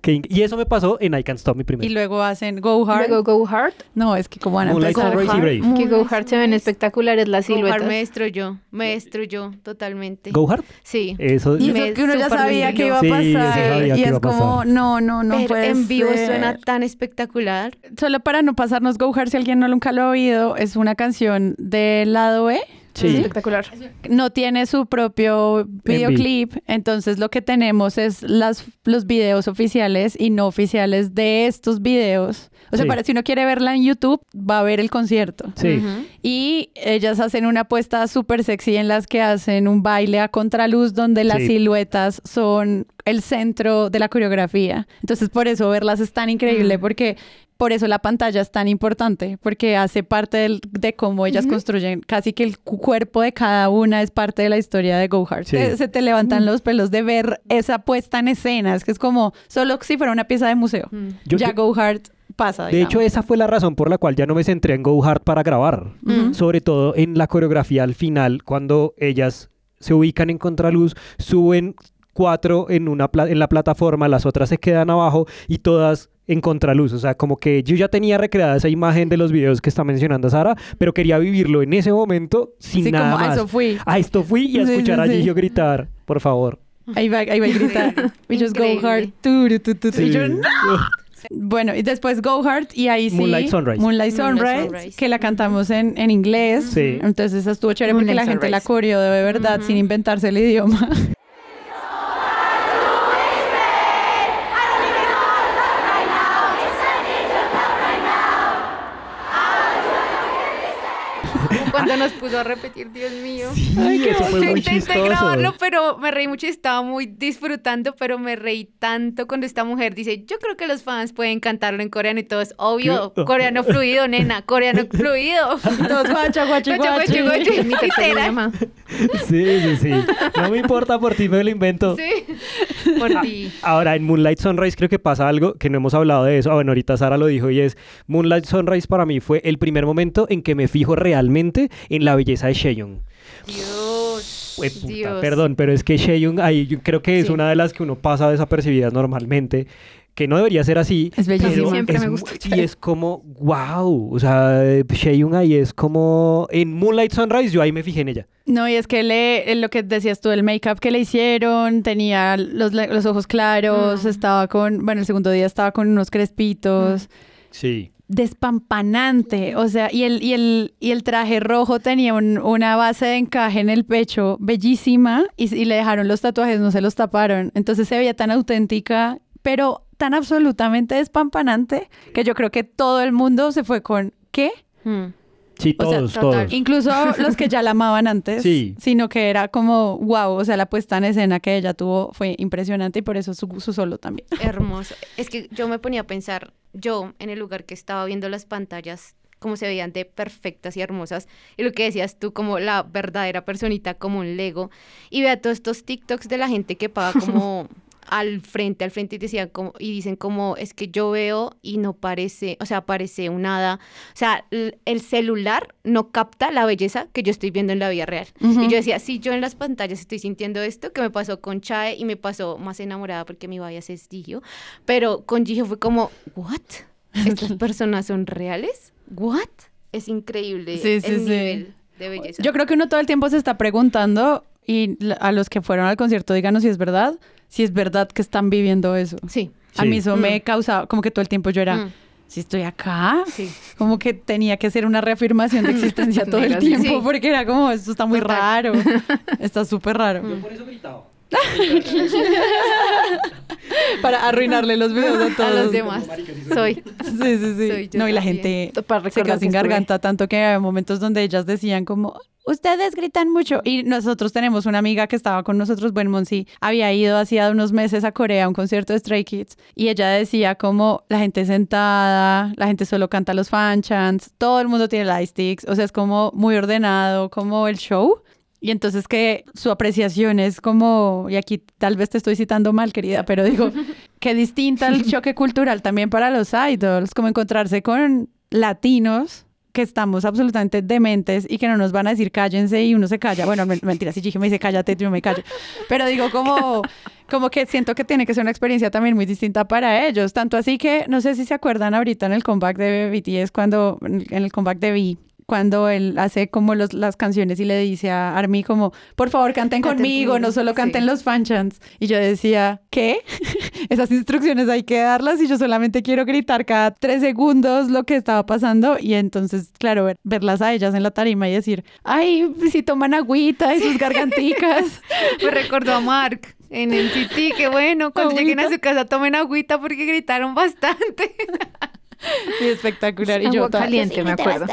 Y eso me pasó en I Can't Stop y primero. luego hacen Go Hard. Luego Go Hard, no, es que como van a empezar. Sunrise y Brave. que Go Hard se ven espectaculares las Go Hard siluetas. me destruyó, me destruyó totalmente. Go Hard. Sí. Eso. Y eso que uno ya sabía que iba a Sí, pasar. sabía y que es como, no, no, no Pero puede en vivo ser. suena tan espectacular. Solo para no pasarnos Go Hard, si alguien no nunca lo ha oído, es una canción del lado E. Sí. Espectacular. No tiene su propio videoclip, entonces lo que tenemos es las, los videos oficiales y no oficiales de estos videos. O sea, Sí. para si uno quiere verla en YouTube, va a ver el concierto. Sí. Y ellas hacen una apuesta súper sexy en las que hacen un baile a contraluz donde las Sí. siluetas son el centro de la coreografía. Entonces por eso verlas es tan increíble Mm. porque por eso la pantalla es tan importante porque hace parte del- de cómo ellas construyen. Casi que el cu- cuerpo de cada una es parte de la historia de Go Hard. Sí. Te- se te levantan los pelos de ver esa puesta en escena. Es que es como solo si fuera una pieza de museo. Mm. Ya Go Hard pasa. de hecho, esa fue la razón por la cual ya no me centré en Go Hard para grabar. Mm. Sobre todo en la coreografía al final, cuando ellas se ubican en contraluz, suben cuatro en, una pla- en la plataforma, las otras se quedan abajo y todas en contraluz. O sea, como que yo ya tenía recreada esa imagen de los videos que está mencionando Sara, pero quería vivirlo en ese momento sin Sí, nada como, "Ah, más. eso fui. A esto fui y a Sí, escuchar sí, a. Gillo gritar, por favor. Ahí va, ahí va y grita. We just go hard. Bueno, y después Go Hard y ahí sí. Moonlight Sunrise. Moonlight Moonlight Sunrise, que la cantamos en, en inglés. Sí. Entonces esa estuvo chévere porque la gente la coreó de verdad sin inventarse el idioma. Cuando nos puso a repetir, Dios mío. Sí, Ay, qué eso fue muy intenté chistoso. grabarlo, pero me reí mucho y estaba muy disfrutando, pero me reí tanto cuando esta mujer dice, yo creo que los fans pueden cantarlo en coreano y todo es obvio, ¿Qué? coreano fluido, nena, coreano fluido. Todos guacha, guacha, Guacha, guacha. guacha. Sí, sí, sí. No me importa por ti, me lo invento. Sí, por ti. Ahora, en Moonlight Sunrise creo que pasa algo que no hemos hablado de eso. Ah, bueno, ahorita Sara lo dijo y es Moonlight Sunrise para mí fue el primer momento en que me fijo realmente en la belleza de Sheyoung. Dios, Hue puta, Dios. Perdón, pero es que Sheyoung ahí yo creo que es Sí. una de las que uno pasa desapercibidas normalmente. Que no debería ser así. Es bellísima. pero Siempre es me Y es como, wow. O sea, Sheyoung ahí es como. En Moonlight Sunrise, yo ahí me fijé en ella. No, y es que le, eh, lo que decías tú, el make-up que le hicieron, tenía los, los ojos claros, Mm. estaba con, bueno, el segundo día estaba con unos crespitos. Sí. Despampanante, o sea, y el, y el, y el traje rojo tenía un- una base de encaje en el pecho bellísima y, le dejaron los tatuajes, no se los taparon, entonces se veía tan auténtica, pero tan absolutamente despampanante que yo creo que todo el mundo se fue con, ¿qué? Mm. Sí, O sea, todos, todos. Incluso los que ya la amaban antes, Sí. sino que era como, wow, o sea, la puesta en escena que ella tuvo fue impresionante y por eso su, su solo también. Hermoso. Es que yo me ponía a pensar, yo en el lugar que estaba viendo las pantallas, como se veían de perfectas y hermosas, y lo que decías tú, como la verdadera personita, como un Lego, y vea todos estos TikToks de la gente que paga como al frente, al frente y decían como, y dicen como, es que yo veo y no parece, o sea, parece un hada, o sea, el celular no capta la belleza que yo estoy viendo en la vida real. Ujú. Y yo decía, si yo en las pantallas estoy sintiendo esto, que me pasó con Chae y me pasó más enamorada porque mi bias es Gigio, pero con Gigio fue como, ¿what? ¿Estas personas son reales? ¿What? Es increíble Sí, sí, el sí. nivel de belleza. Yo creo que uno todo el tiempo se está preguntando y la- a los que fueron al concierto díganos si es verdad, si es verdad que están viviendo eso. Sí. A mí eso me Mm. causa, como que todo el tiempo yo era, Mm, si estoy acá, sí. como que tenía que hacer una reafirmación de existencia todo el tiempo, sí. porque era como, esto está muy Total. raro, está súper raro. Mm. por eso gritaba. Para arruinarle los videos a todos. A los demás. Soy. Sí, sí, sí. Soy yo no, y la también. gente Para se sin que garganta, tanto que había momentos donde ellas decían como, ustedes gritan mucho. Y nosotros tenemos una amiga que estaba con nosotros, bueno, Monsi, había ido hacía unos meses a Corea a un concierto de Stray Kids y ella decía como la gente sentada, la gente solo canta los fan chants, todo el mundo tiene light sticks, o sea, es como muy ordenado, como el show. Y entonces que su apreciación es como, y aquí tal vez te estoy citando mal, querida, pero digo, que distinta el choque cultural también para los idols, como encontrarse con latinos que estamos absolutamente dementes y que no nos van a decir cállense y uno se calla. Bueno, men- mentira, si Gigi me dice cállate, yo me callo. Pero digo como, como que siento que tiene que ser una experiencia también muy distinta para ellos. Tanto así que no sé si se acuerdan ahorita en el comeback de BTS cuando, en el comeback de V, cuando él hace como los, las canciones y le dice a Army como, por favor canten Canten conmigo, no conmigo". solo canten Sí. los fan chants. Y yo decía, ¿qué? Esas instrucciones hay que darlas y yo solamente quiero gritar cada tres segundos lo que estaba pasando. Y entonces, claro, ver- verlas a ellas en la tarima y decir, ay, si toman agüita y sus garganticas. Me recordó a Mark en el City, que bueno, cuando lleguen a Agüita. su casa tomen agüita porque gritaron bastante. Sí, espectacular. Y yo Agua toda- caliente, me acuerdo.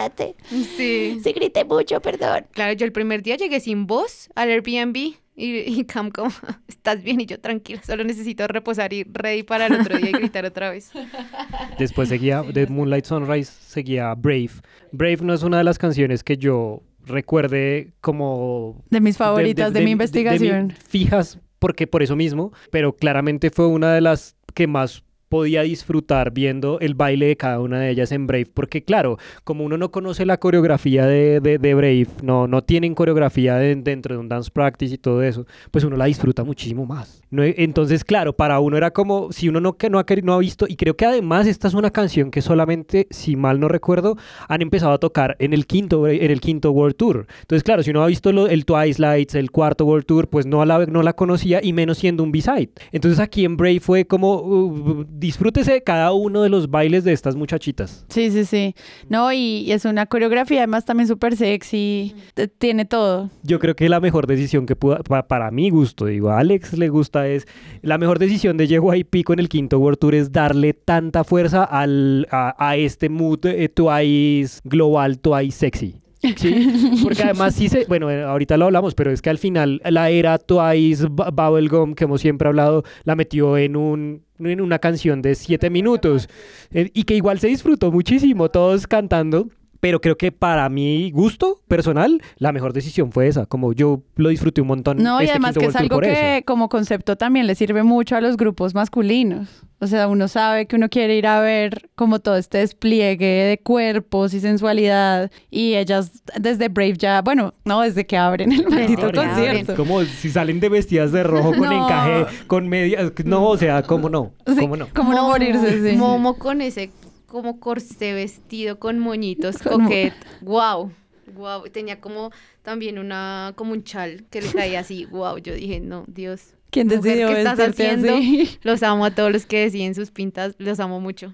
Sí. Sí, grité mucho, perdón. Claro, yo el primer día llegué sin voz al Airbnb y, y Cam como, ¿estás bien? Y yo, tranquila, solo necesito reposar y ready para el otro día y gritar otra vez. Después seguía, de Moonlight Sunrise, seguía Brave. Brave no es una de las canciones que yo recuerde como... De mis favoritas de, mi investigación. fijas, porque por eso mismo, pero claramente fue una de las que más podía disfrutar viendo el baile de cada una de ellas en Brave, porque claro, como uno no conoce la coreografía de, de- de Brave, no, no tienen coreografía de- dentro de un dance practice y todo eso, pues uno la disfruta muchísimo más. No, entonces, claro, para uno era como, si uno no, que no, ha, queri- no ha visto, y creo que además esta es una canción que solamente, si mal no recuerdo, han empezado a tocar en el quinto, en el quinto World Tour. Entonces, claro, si uno ha visto lo- el Twice Lights, el cuarto World Tour, pues no la, no la conocía y menos siendo un B-side. Entonces aquí en Brave fue como, uh, disfrútese de cada uno de los bailes de estas muchachitas. Sí, sí, sí. No, y, y es una coreografía además también súper sexy. Tiene todo. Yo creo que la mejor decisión que pudo, pa- para mi gusto, digo, a Alex le gusta es, la mejor decisión de JYP con el quinto World Tour es darle tanta fuerza al, a, a este mood eh, Twice global, Twice sexy. Sí, porque además sí se, bueno, eh, ahorita lo hablamos, pero es que al final la era Twice Bu- Bubblegum, que hemos siempre hablado, la metió en un en una canción de siete minutos eh, y que igual se disfrutó muchísimo, todos cantando. Pero creo que para mi gusto personal, la mejor decisión fue esa. Como yo lo disfruté un montón. No, y este además que es algo que eso. como concepto también le sirve mucho a los grupos masculinos. O sea, uno sabe que uno quiere ir a ver como todo este despliegue de cuerpos y sensualidad. Y ellas desde Brave ya, bueno, no, desde que abren el maldito abren. concierto. Como si salen de vestidas de rojo con No. encaje, con medias. No, o sea, ¿cómo no? ¿Cómo no? Como no morirse, sí. Momo con ese como corsé vestido con moñitos, coquet. Wow. Wow. Tenía como también una, como un chal que le caía así. Wow. Yo dije, no, Dios. ¿Quién mujer, decidió ¿qué estás haciendo? así? Los amo a todos los que deciden sus pintas. Los amo mucho.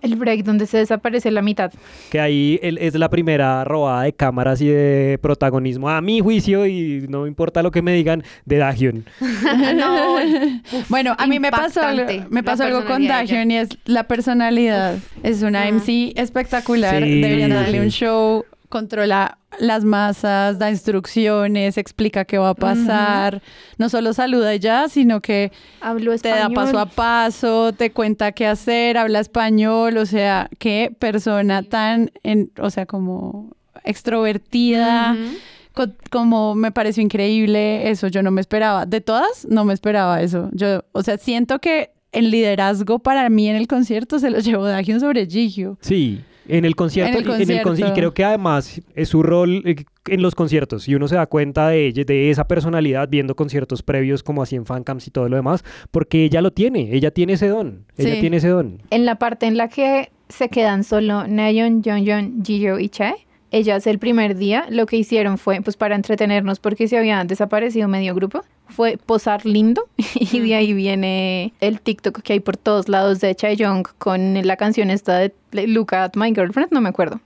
El break donde se desaparece la mitad. Que ahí él- es la primera robada de cámaras y de protagonismo, a mi juicio, y no importa lo que me digan, de Dahyun. no, Bueno, a mí me pasó, me pasó algo con. Dahyun y es la personalidad. Es una Ajá. MC espectacular. Sí, Deberían darle sí. un show. Controla las masas, da instrucciones, explica qué va a pasar. No solo saluda ya, sino que Hablo te da paso a paso, te cuenta qué hacer, habla español, o sea, qué persona tan, en, o sea, como extrovertida, como me pareció increíble eso, yo no me esperaba. De todas, no me esperaba eso. Yo, o sea, siento que el liderazgo para mí en el concierto se lo llevó Dahyun sobre Gigio. Sí, en el concierto. En el conci- concierto. y creo que además es su rol eh, en los conciertos. Y uno se da cuenta de ella, de esa personalidad viendo conciertos previos como así en fancams y todo lo demás, porque ella lo tiene, ella tiene ese don, ella Sí. tiene ese don. En la parte en la que se quedan solo Nayeon, Jonghyun, Jihyo y Chae, ellas el primer día lo que hicieron fue, pues para entretenernos porque se habían desaparecido medio grupo, fue posar lindo y de ahí viene el TikTok que hay por todos lados de Chaeyoung con la canción esta de Look at My Girlfriend, no me acuerdo.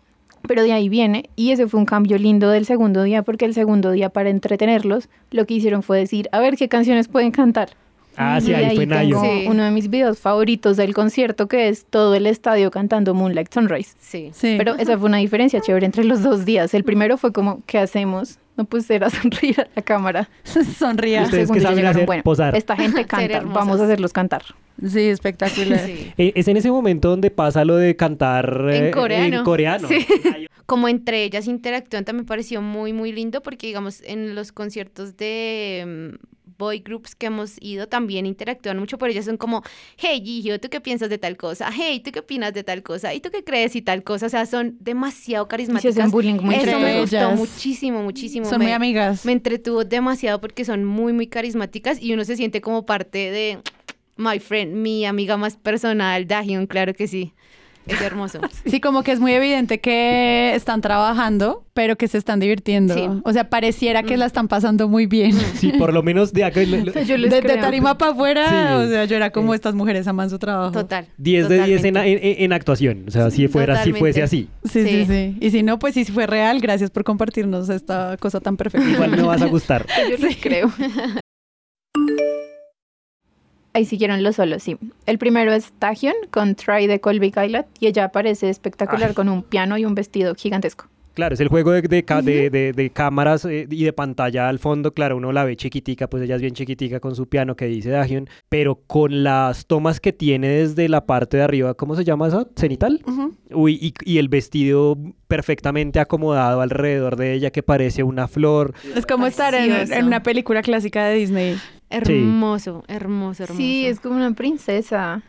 Pero de ahí viene, y ese fue un cambio lindo del segundo día, porque el segundo día, para entretenerlos, lo que hicieron fue decir, a ver qué canciones pueden cantar. Ah, sí, Y ahí ahí fue Nayo. Sí. uno de mis videos favoritos del concierto, que es todo el estadio cantando Moonlight Sunrise. Sí. Sí. Pero esa fue una diferencia chévere entre los dos días. El primero fue como, ¿qué hacemos? No, pues era sonreír a la cámara. sonría. Ustedes día saben llegaron, hacer, bueno, posar. esta gente canta, vamos a hacerlos cantar. Sí, espectacular. Sí. Eh, Es en ese momento donde pasa lo de cantar eh, En coreano. en coreano. Sí. Como entre ellas interactúan también me pareció muy, muy lindo porque, digamos, en los conciertos de mm, boy groups que hemos ido también interactúan mucho, pero ellas son como, hey, Gigio, ¿tú qué piensas de tal cosa? Hey, ¿tú qué opinas de tal cosa? ¿Y tú qué crees y tal cosa? O sea, son demasiado Y se carismáticas. hacen bullying muy Eso me gustó ellas. muchísimo, muchísimo. Son me, muy amigas. me entretuvo demasiado porque son muy, muy carismáticas y uno se siente como parte de my friend, mi amiga más personal, Dahyun, claro que sí. Es hermoso. Sí, como que es muy evidente que están trabajando, pero que se están divirtiendo. Sí. O sea, pareciera que la están pasando muy bien. Sí, por lo menos de acá. lo- lo- Yo les Desde creo. tarima para afuera, Sí. o sea, yo era como Eh. estas mujeres aman su trabajo. Total. 10 de 10 en, en- en actuación. O sea, si fuera, si Totalmente. fuese así. Sí, sí, Sí. sí. Y si no, pues si fue real, gracias por compartirnos esta cosa tan perfecta. Igual me vas a gustar. Yo les creo. Ahí siguieron los solos, sí. El primero es Taehyun con Try de Colby Kailat y ella aparece espectacular Ay. con un piano y un vestido gigantesco. Claro, es el juego de, de de- de- de cámaras eh, y de pantalla al fondo. Claro, uno la ve chiquitica, pues ella es bien chiquitica con su piano que dice Dahyun, pero con las tomas que tiene desde la parte de arriba, ¿cómo se llama esa? ¿Cenital? Uy, y, y el vestido perfectamente acomodado alrededor de ella que parece una flor. Es como estar en una película clásica de Disney. Hermoso, hermoso, hermoso. Sí, es como una princesa.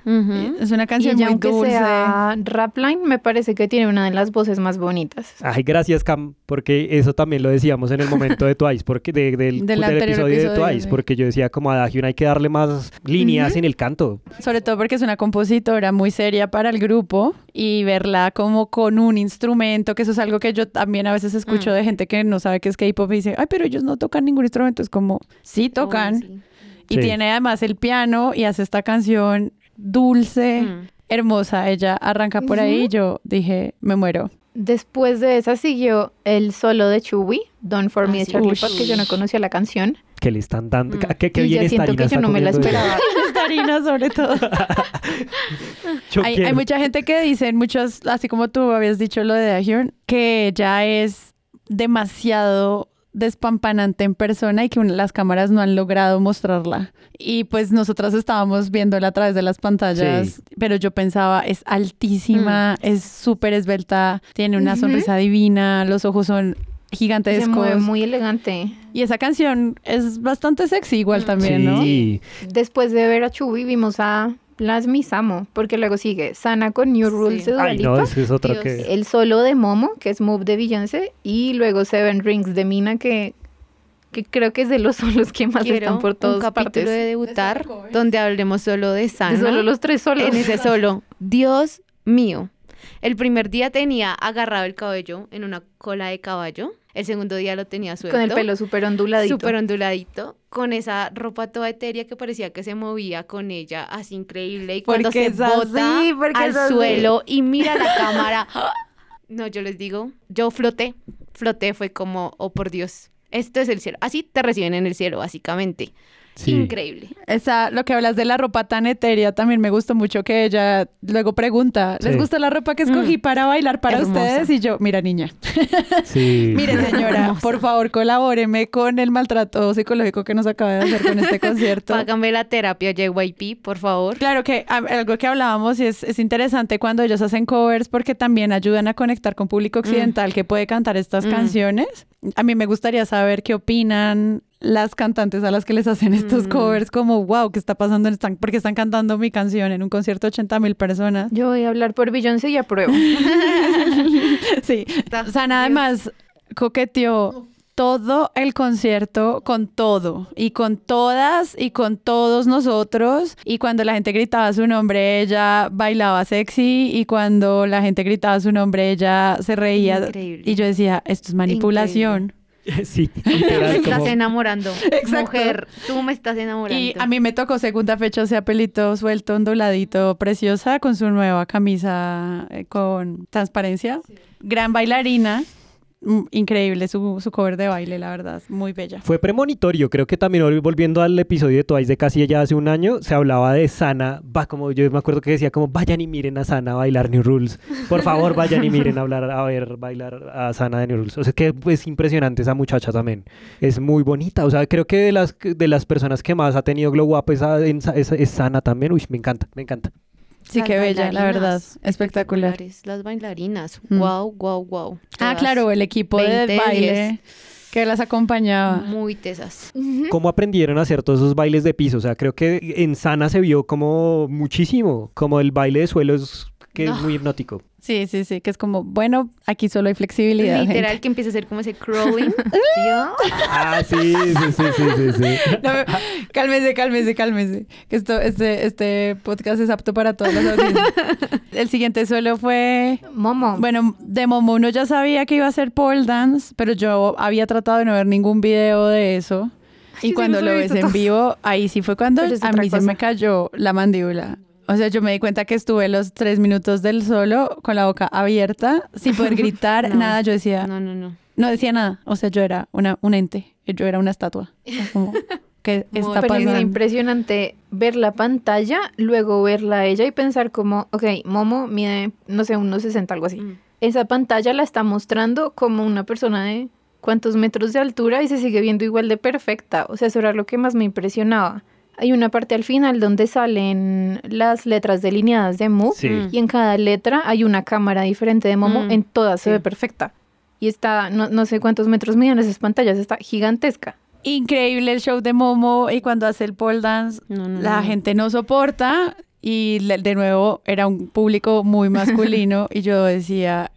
Es una canción muy aunque dulce. sea rapline, me parece que tiene una de las voces más bonitas. Ay, gracias Cam, porque eso también lo decíamos en el momento de Twice, porque de- del, Del del anterior episodio, episodio, de Twice, porque yo decía como a Dahyun hay que darle más líneas en el canto. Sobre todo porque es una compositora muy seria para el grupo y verla como con un instrumento, que eso es algo que yo también a veces escucho Mm. de gente que no sabe qué es K-pop y dice, ay, pero ellos no tocan ningún instrumento. Es como, sí tocan. Sí. Y Sí. tiene además el piano y hace esta canción dulce, Mm. hermosa. Ella arranca por ahí y yo dije, me muero. Después de esa siguió el solo de Chewie, Don't For Me Ah, de sí. Charlie. Puth, que yo no conocía la canción. Que le están dando. Mm. ¿Qué, qué y bien está siento que yo está no me la esperaba. Esta harina sobre todo. Yo hay, mucha gente que dicen, muchos, así como tú habías dicho lo de Dahyun, que ya es demasiado despampanante en persona y que las cámaras no han logrado mostrarla. Y pues nosotras estábamos viéndola a través de las pantallas, Sí. pero yo pensaba, es altísima, es súper esbelta, tiene una sonrisa divina, los ojos son Se gigantescos. mueve muy elegante. Y esa canción es bastante sexy igual Mm. también, ¿no? Sí. Después de ver a Chewie vimos a Las Misamo, porque luego sigue Sana con New Sí. Rules de Dua Ay, no, es, otra que. el solo de Momo, que es Move de Beyoncé, y luego Seven Rings de Mina, que, que creo que es de los solos que más Quiero están por todas un capítulo partes. de debutar De donde hablemos solo de Sana. De solo los tres solos. en ese solo. Dios mío. El primer día tenía agarrado el cabello en una cola de caballo. El segundo día lo tenía suelto. Con el pelo súper onduladito. Súper onduladito, con esa ropa toda etérea que parecía que se movía con ella, así increíble. Y cuando Porque se es así, bota porque al es así. suelo y mira la cámara. No, yo les digo, yo floté, floté, fue como, oh por Dios, esto es el cielo. Así te reciben en el cielo, básicamente. Sí. Increíble. Esa, lo que hablas de la ropa tan etérea también me gustó mucho que ella luego pregunta, ¿les Sí. gusta la ropa que escogí Mm. para bailar para Hermosa. ustedes? Y yo, mira niña, Sí. mire señora, Hermosa. por favor colabóreme con el maltrato psicológico que nos acaba de hacer con este concierto. Págame la terapia JYP, por favor. Claro que a- algo que hablábamos y es, es interesante cuando ellos hacen covers porque también ayudan a conectar con público occidental que puede cantar estas Mm. canciones. A mí me gustaría saber qué opinan las cantantes a las que les hacen estos Mm. covers, como, wow, ¿qué está pasando? Están, porque están cantando mi canción en un concierto de 80 mil personas. Yo voy a hablar por Beyoncé y apruebo. sí. O sea, nada más coqueteó todo el concierto con todo y con todas y con todos nosotros y cuando la gente gritaba su nombre ella bailaba sexy y cuando la gente gritaba su nombre ella se reía Increíble. y yo decía esto es manipulación Sí, Me estás como- enamorando. Exacto. Mujer, tú me estás enamorando. y a mí me tocó segunda fecha o sea pelito suelto onduladito preciosa con su nueva camisa eh, con transparencia gran bailarina increíble su, su cover de baile la verdad muy bella. Fue premonitorio, creo que también volviendo al episodio de Twice de casi ya hace un año, se hablaba de Sana, va como yo me acuerdo que decía como vayan y miren a Sana bailar New Rules, por favor vayan y miren a hablar a ver bailar a Sana de New Rules, o sea que es impresionante esa muchacha también, es muy bonita, o sea creo que de las de las personas que más ha tenido glow up esa, en- esa- es, Sana también, uy me encanta, me encanta. Sí, Las qué bella, la verdad. Espectacular. Las bailarinas. Mm. Wow, wow, wow. Ah, claro, el equipo de 20, baile que las acompañaba. Muy tesas. ¿Cómo aprendieron a hacer todos esos bailes de piso? O sea, creo que en Sana se vio como muchísimo, como el baile de suelo es que es muy hipnótico. Sí, sí, sí, que es como, bueno, aquí solo hay flexibilidad. Literal gente. que empieza a hacer como ese crawling. Ah, sí, sí, sí, sí, sí, sí. No, cálmese, cálmese, cálmese. Que esto, este, este podcast es apto para todas las audiencias. El siguiente suelo fue Momo. Bueno, de Momo uno ya sabía que iba a ser pole dance, pero yo había tratado de no ver ningún video de eso. Y sí cuando lo ves en vivo, ahí sí fue cuando a mí se cosa. me cayó la mandíbula. O sea, yo me di cuenta que estuve los tres minutos del solo con la boca abierta, sin poder gritar, No. nada. Yo decía, no. No, no, no. decía nada. O sea, yo era una, un ente, yo era una estatua. Como, ¿Qué Muy está Pero es pasando? impresionante ver la pantalla, luego verla a ella y pensar como, ok, Momo mide, no sé, unos 60, algo así. Mm. Esa pantalla la está mostrando como una persona de cuántos metros de altura y se sigue viendo igual de perfecta. O sea, eso era lo que más me impresionaba. Hay una parte al final donde salen las letras delineadas de Mu Sí. Y en cada letra hay una cámara diferente de Momo, Mm, en todas se ve perfecta. Y está, no, no sé cuántos metros miden esas pantallas, está gigantesca. Increíble el show de Momo y cuando hace el pole dance, No, no, la no. gente no soporta y de nuevo era un público muy masculino y yo decía,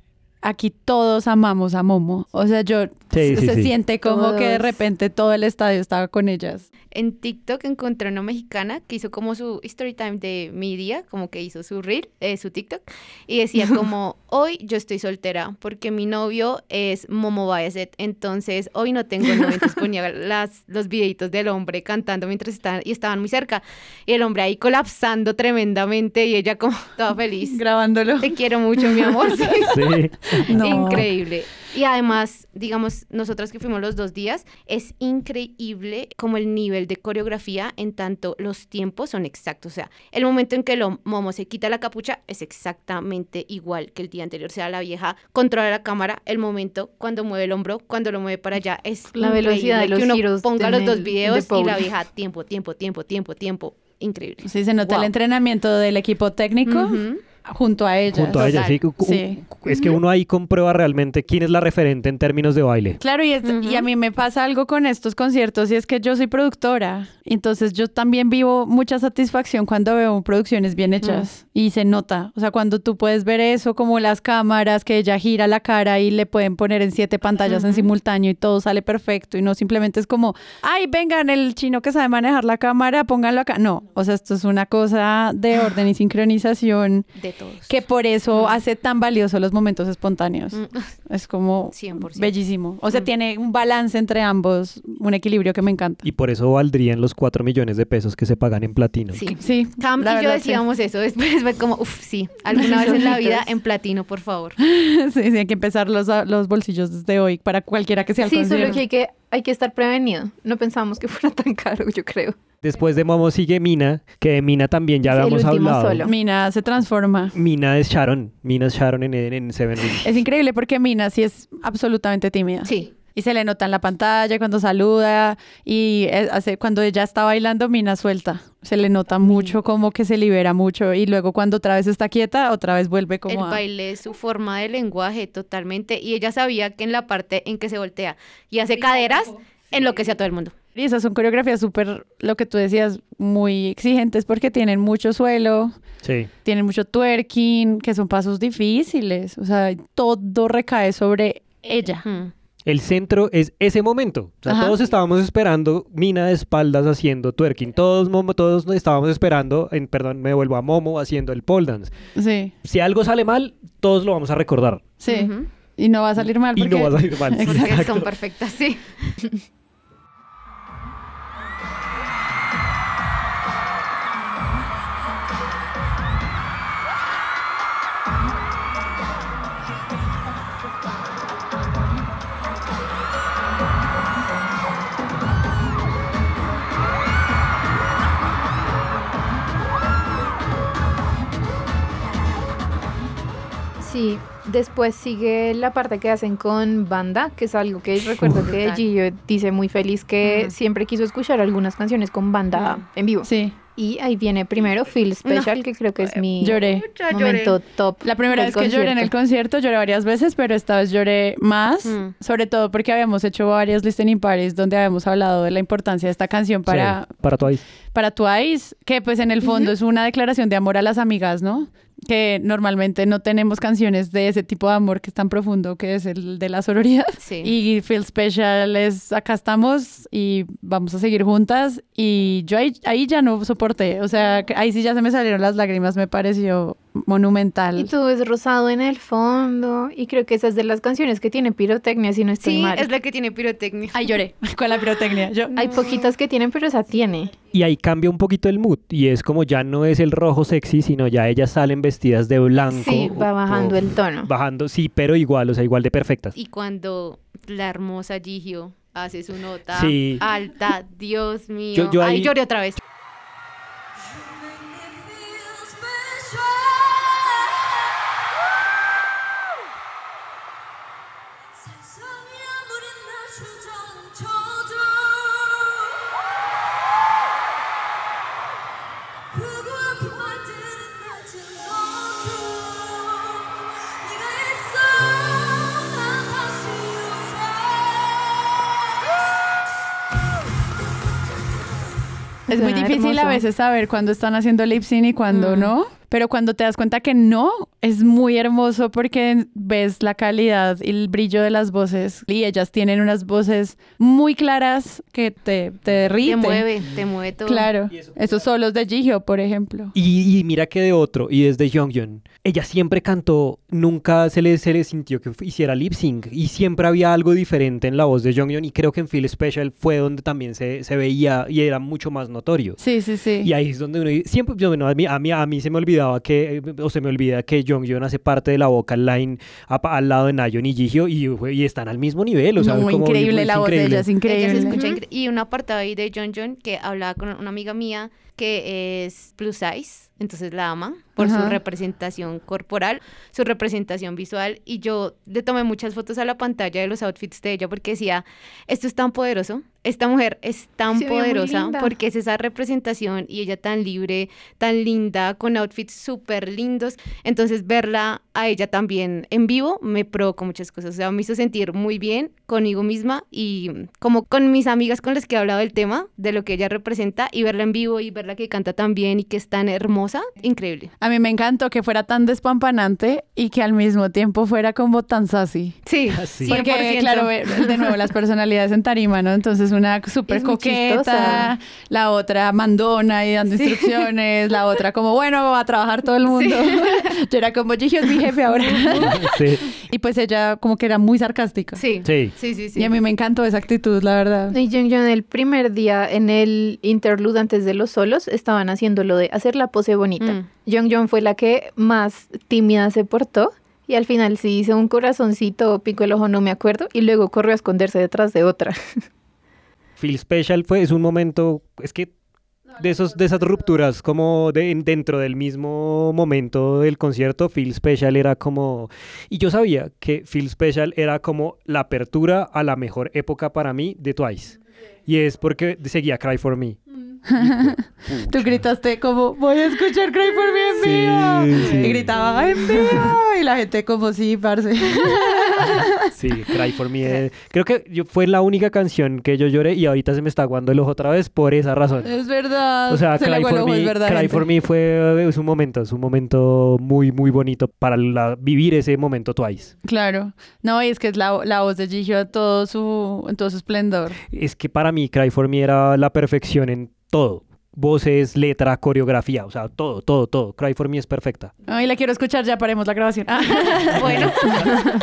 aquí todos amamos a Momo. O sea, yo Sí, sí, se sí. siente como que de repente todo el estadio estaba con ellas. En TikTok encontré una mexicana que hizo como su story time de mi día, como que hizo su reel, eh, su TikTok, y decía como, hoy yo estoy soltera porque mi novio es Momo Baezet, entonces hoy no tengo novio, entonces ponía las, los videitos del hombre cantando mientras estaban, y estaban muy cerca, y el hombre ahí colapsando tremendamente y ella como toda feliz. Grabándolo. Te quiero mucho, mi amor. Sí. No. Increíble. Y además, digamos, nosotras que fuimos los dos días, es increíble como el nivel de coreografía en tanto los tiempos son exactos. O sea, el momento en que lo Momo se quita la capucha es exactamente igual que el día anterior. O sea, la vieja controla la cámara, el momento cuando mueve el hombro, cuando lo mueve para allá, es La velocidad de los que uno giros ponga los dos videos de y la vieja tiempo, tiempo, tiempo, tiempo, tiempo. Increíble. Sí, se nota Wow. el entrenamiento del equipo técnico Ujú. Junto a ellas. Junto a ella, sí. Sí. Es que uno ahí comprueba realmente quién es la referente en términos de baile. Claro, y, es- y a mí me pasa algo con estos conciertos y es que yo soy productora, entonces yo también vivo mucha satisfacción cuando veo producciones bien hechas y se nota, o sea, cuando tú puedes ver eso como las cámaras, que ella gira la cara y le pueden poner en siete pantallas en simultáneo y todo sale perfecto y no simplemente es como, ay, vengan, el chino que sabe manejar la cámara, pónganlo acá. No, o sea, esto es una cosa de orden y sincronización De todos. Que por eso Mm. hace tan valioso los momentos espontáneos. Mm, Es como 100%. bellísimo. O sea, Mm. tiene un balance entre ambos, un equilibrio que me encanta. Y por eso valdrían los 4 millones de pesos que se pagan en platino. Sí. Sí, Cam la y yo sí. decíamos eso. Después fue como, uff, sí, alguna vez en la vida en platino, por favor. sí, sí, hay que empezar los, los bolsillos desde hoy para cualquiera que sea el Sí, solo concierto. que hay que, hay que estar prevenido. No pensamos que fuera tan caro, yo creo. Después de Momo sigue Mina, que de Mina también ya el habíamos último hablado. solo. Mina se transforma. Mina es Sharon. Mina es Sharon en, en Seven Rings. Es increíble porque Mina sí es absolutamente tímida. Sí. Y se le nota en la pantalla cuando saluda y hace, cuando ella está bailando, Mina suelta. Se le nota mucho como que se libera mucho y luego cuando otra vez está quieta, otra vez vuelve como el a- baile es su forma de lenguaje totalmente. Y ella sabía que en la parte en que se voltea y hace caderas, enloquece a todo el mundo. Y esas son coreografías súper, lo que tú decías, muy exigentes porque tienen mucho suelo, Sí. tienen mucho twerking, que son pasos difíciles. O sea, todo recae sobre ella. Mm. El centro es ese momento. O sea, Ajá. todos estábamos esperando Mina de espaldas haciendo twerking. Todos, Momo, todos estábamos esperando, en, perdón, me vuelvo a Momo haciendo el pole dance. Sí, Si algo sale mal, todos lo vamos a recordar. sí. Y no va a salir mal Y porque... no va a salir mal. Porque Exacto. son perfectas, sí. Sí, después sigue la parte que hacen con banda, que es algo que recuerdo que. Gillo dice muy feliz que siempre quiso escuchar algunas canciones con banda en vivo. Sí. Y ahí viene primero Feel Special, que creo que es mi Lloré. Momento top. La primera vez que lloré en el concierto. lloré varias veces, pero esta vez lloré más, Mm. sobre todo porque habíamos hecho varios listening parties donde habíamos hablado de la importancia de esta canción para, Sí, para Twice. para Twice, que pues en el fondo es una declaración de amor a las amigas, ¿no? Que normalmente no tenemos canciones de ese tipo de amor que es tan profundo, que es el de la sororidad. Sí. Y Feel Special es, acá estamos y vamos a seguir juntas. Y yo ahí, ahí ya no soporté, o sea, ahí sí ya se me salieron las lágrimas, me pareció monumental. Y todo es rosado en el fondo. Y creo que esa es de las canciones que tiene pirotecnia, si no estoy Sí, mal. es la que tiene pirotecnia. Ay, lloré con la pirotecnia. Yo, Hay poquitas que tienen, pero esa tiene. Y ahí cambia un poquito el mood. Y es como ya no es el rojo sexy, sino ya ellas salen vestidas de blanco. Sí, va bajando o- el tono. Bajando, sí, pero igual, o sea, igual de perfectas. Y cuando la hermosa Gigio hace su nota Sí. alta, Dios mío. Yo- yo Ay, ahí- lloré otra vez. Es muy difícil a veces saber cuándo están haciendo lip sync y cuándo Mm. no. Pero cuando te das cuenta que no, es muy hermoso porque ves la calidad y el brillo de las voces. Y ellas tienen unas voces muy claras que te, te Te derriten. mueve, te mueve todo. Claro. Esos solos de Jihyo, por ejemplo. Y, y mira que de otro, y desde Jonghyun, ella siempre cantó, nunca se le, se le sintió que hiciera lip sync, y siempre había algo diferente en la voz de Jonghyun, y creo que en Feel Special fue donde también se, se veía y era mucho más notorio. Sí, sí, sí. Y ahí es donde uno siempre, yo, bueno, a mí, a mí, a mí se me olvidaba que, o se me olvida que Jonghyun hace parte de la vocal line a- al lado de Nayeon y Jihyo, y, y están al mismo nivel, o sea, No, como- increíble es la voz de increíble. ella, es Ella increíble. se escucha incre- y un apartado ahí de John John que hablaba con una amiga mía que es plus size, entonces la ama por Ajá. su representación corporal, su representación visual. Y yo le tomé muchas fotos a la pantalla de los outfits de ella porque decía, esto es tan poderoso, esta mujer es tan Se poderosa porque es esa representación y ella tan libre, tan linda, con outfits súper lindos, entonces verla a ella también en vivo me provocó muchas cosas, o sea, me hizo sentir muy bien conmigo misma y como con mis amigas con las que he hablado del tema, de lo que ella representa y verla en vivo y verla que canta tan bien y que es tan hermosa increíble. A mí me encantó que fuera tan despampanante y que al mismo tiempo fuera como tan sassy. Sí, Sí. Porque, claro, eh, de nuevo, las personalidades en tarima, ¿no? Entonces, una súper coqueta, la otra mandona y dando Sí. instrucciones, la otra como, bueno, va a trabajar todo el mundo. Yo era como, Gigi es mi jefe ahora. Sí, y pues ella como que era muy sarcástica. Sí, sí. sí, sí. sí. Y a mí me encantó esa actitud, la verdad. Y Jung Jung el primer día en el interlude antes de los solos estaban haciendo lo de hacer la pose bonita. Mm. Jung Jung fue la que más tímida se portó y al final sí hizo un corazoncito, pico el ojo, no me acuerdo, y luego corrió a esconderse detrás de otra. Feel Special fue, es un momento, es que de, esos, de esas rupturas como de, dentro del mismo momento del concierto, Feel Special era como... Y yo sabía que Feel Special era como la apertura a la mejor época para mí de Twice. Y es porque seguía Cry For Me. Tú gritaste como, voy a escuchar Cry For Me en Sí. Y gritaba, en vivo. Y la gente como, sí, parce. Sí, Cry For Me. eh, Creo que yo, fue la única canción que yo lloré y ahorita se me está aguando el ojo otra vez por esa razón. Es verdad. O sea, Se Cry for, me, verdad, Cry for Me fue es un momento, es un momento muy, muy bonito para la- vivir ese momento Twice. Claro. No, y es que es la, la voz de Gigi en todo su, en todo su esplendor. Es que para mí Cry for Me era la perfección en todo. Voces, letra, coreografía, o sea, todo, todo, todo. Cry for Me es perfecta. Ay, la quiero escuchar, ya paremos la grabación. Ah. Bueno,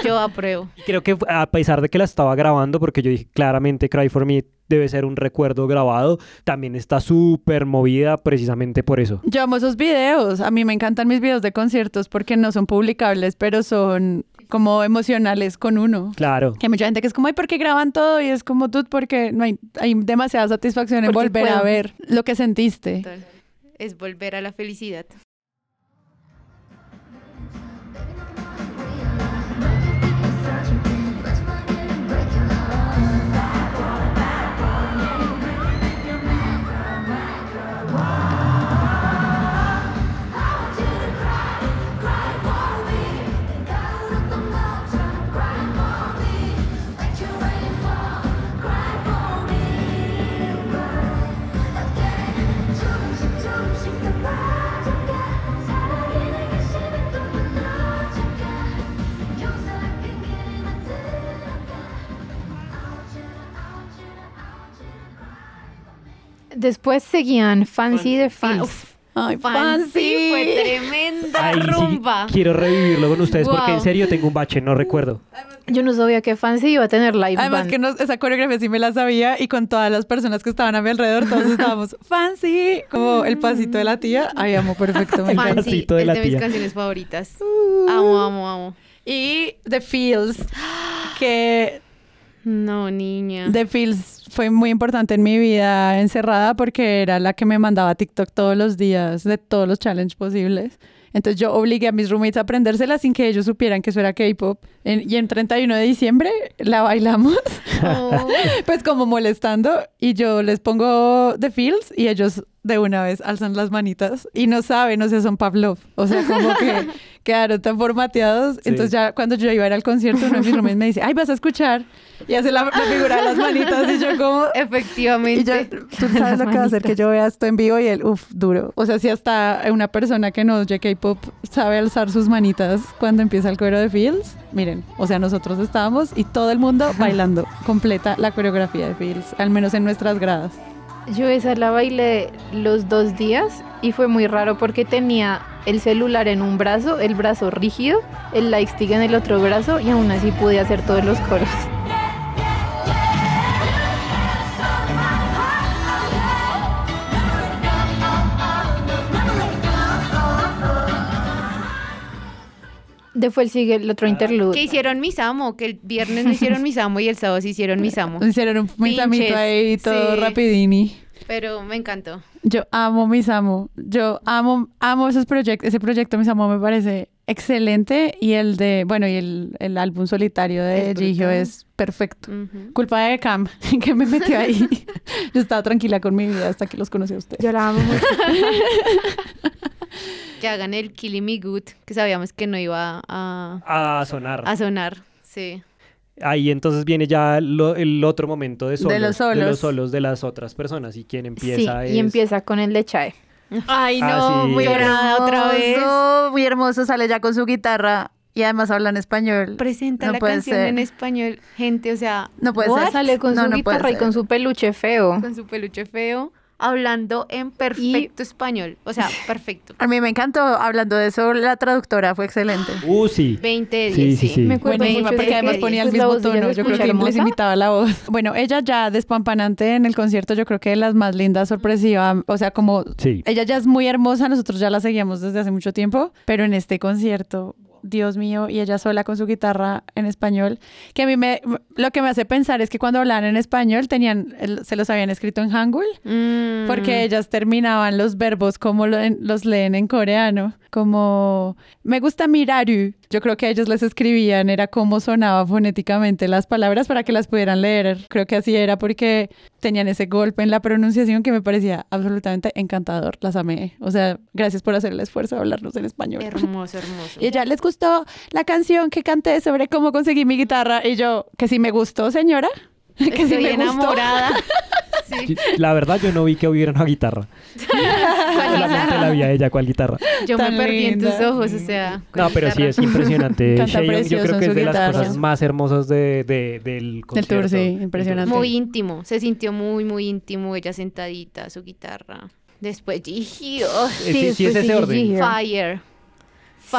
yo apruebo. Creo que a pesar de que la estaba grabando, porque yo dije claramente Cry for Me debe ser un recuerdo grabado, también está súper movida precisamente por eso. Yo amo esos videos. A mí me encantan mis videos de conciertos porque no son publicables, pero son como emocionales con uno. Claro. Que hay mucha gente que es como, ay, ¿por qué graban todo? Y es como tú, porque no hay, hay demasiada satisfacción en Porque volver a ver lo que sentiste. Total. Es volver a la felicidad. Después seguían Fancy de Fan- Feels. uf, Ay, Fancy fue tremenda Ay, sí, rumba. quiero revivirlo con ustedes porque en serio tengo un bache, no recuerdo. Yo no sabía que Fancy iba a tener live Además band. que no- esa coreografía sí me la sabía y con todas las personas que estaban a mi alrededor, todos estábamos fancy, como el pasito de la tía. Ay, amo perfecto. me El encanta. Fancy pasito de es la de mis tía. canciones favoritas. Amo, amo, amo. Y The Feels, que No, niña. The Feels fue muy importante en mi vida encerrada porque era la que me mandaba TikTok todos los días de todos los challenges posibles. Entonces yo obligué a mis roommates a aprendérsela sin que ellos supieran que eso era K-pop. En- y en 31 de diciembre la bailamos, Oh. pues como molestando, y yo les pongo The Feels y ellos de una vez alzan las manitas y no saben, o sea, son Pavlov. O sea, como que quedaron tan formateados. Sí. Entonces ya cuando yo iba a ir al concierto, uno de mis roommates me dice, ay, vas a escuchar. Y hace la, la figura de las manitas y yo como... Y yo, Efectivamente. tú sabes lo que va a hacer que yo vea esto en vivo y él, uff, duro. O sea, si hasta una persona que no oye K-pop sabe alzar sus manitas cuando empieza el coro de Fields, miren, o sea, nosotros estábamos y todo el mundo bailando completa la coreografía de Fields, al menos en nuestras gradas. Yo esa la bailé los dos días y fue muy raro porque tenía el celular en un brazo, el brazo rígido, el light stick en el otro brazo y aún así pude hacer todos los coros. Después sigue el otro interlude. Que hicieron mis amo, que el viernes no hicieron mis amo y el sábado sí hicieron mis amo. Hicieron un misamito ahí todo sí. rapidini. Pero me encantó. Yo amo Misamo. Yo amo, amo esos proyectos. Ese proyecto Misamo me parece excelente. Y el de, bueno, y el, el álbum solitario de Gigio es perfecto. Ujú. Culpa de Cam, que me metió ahí. Yo estaba tranquila con mi vida hasta que los conocí a ustedes. Yo la amo mucho. Que hagan el Killing Me Good, que sabíamos que no iba a, A sonar. a sonar. Sí. Ahí entonces viene ya lo- el otro momento de solos, De los solos. de los solos de las otras personas y quién Sí, empieza y es- empieza con el de Chae. Ay, Ah, no, sí. muy Llorada otra vez. hermoso, Muy hermoso, sale ya con su guitarra y además habla en español. Presenta No la canción ser. en español, gente, o sea, No puede what? ser. Sale con No, su no guitarra y con su peluche feo. con su peluche feo, hablando en perfecto español, o sea, perfecto. A mí me encantó hablando de eso, la traductora fue excelente. Uh, sí. 20 de 10, Sí, sí. sí. Me acuerdo Buenísima, mucho porque de además ponía el pues, mismo tono. Yo creo que les hermosa. imitaba la voz. Bueno, ella ya despampanante en el concierto, yo creo que de las más lindas, sorpresiva. O sea, como Sí. ella ya es muy hermosa, nosotros ya la seguíamos desde hace mucho tiempo, pero en este concierto, Dios mío, y ella sola con su guitarra en español, que a mí me, lo que me hace pensar es que cuando hablaban en español tenían, se los habían escrito en hangul, Mm. porque ellas terminaban los verbos como lo- los leen en coreano, como me gusta miraru. Yo creo que ellos les escribían, era cómo sonaba fonéticamente las palabras para que las pudieran leer. Creo que así era porque tenían ese golpe en la pronunciación que me parecía absolutamente encantador. Las amé. O sea, gracias por hacer el esfuerzo de hablarnos en español. Hermoso, hermoso. Y ella les gustó la canción que canté sobre cómo conseguí mi guitarra. Y yo, que sí me gustó, señora. que sí Estoy me gustó. Sí. La verdad, yo no vi que hubiera una guitarra. Solamente la vi a ella, ¿cuál guitarra? Yo me perdí en tus ojos, o sea. No, pero sí es impresionante. Yo creo que es de las cosas más hermosas de, de- del Del concierto. tour, sí, impresionante. Muy íntimo, se sintió muy, muy íntimo, ella sentadita, su guitarra. Después Gigi, oh, Eh, Sí, sí, es pues, ese sí, orden. Fire.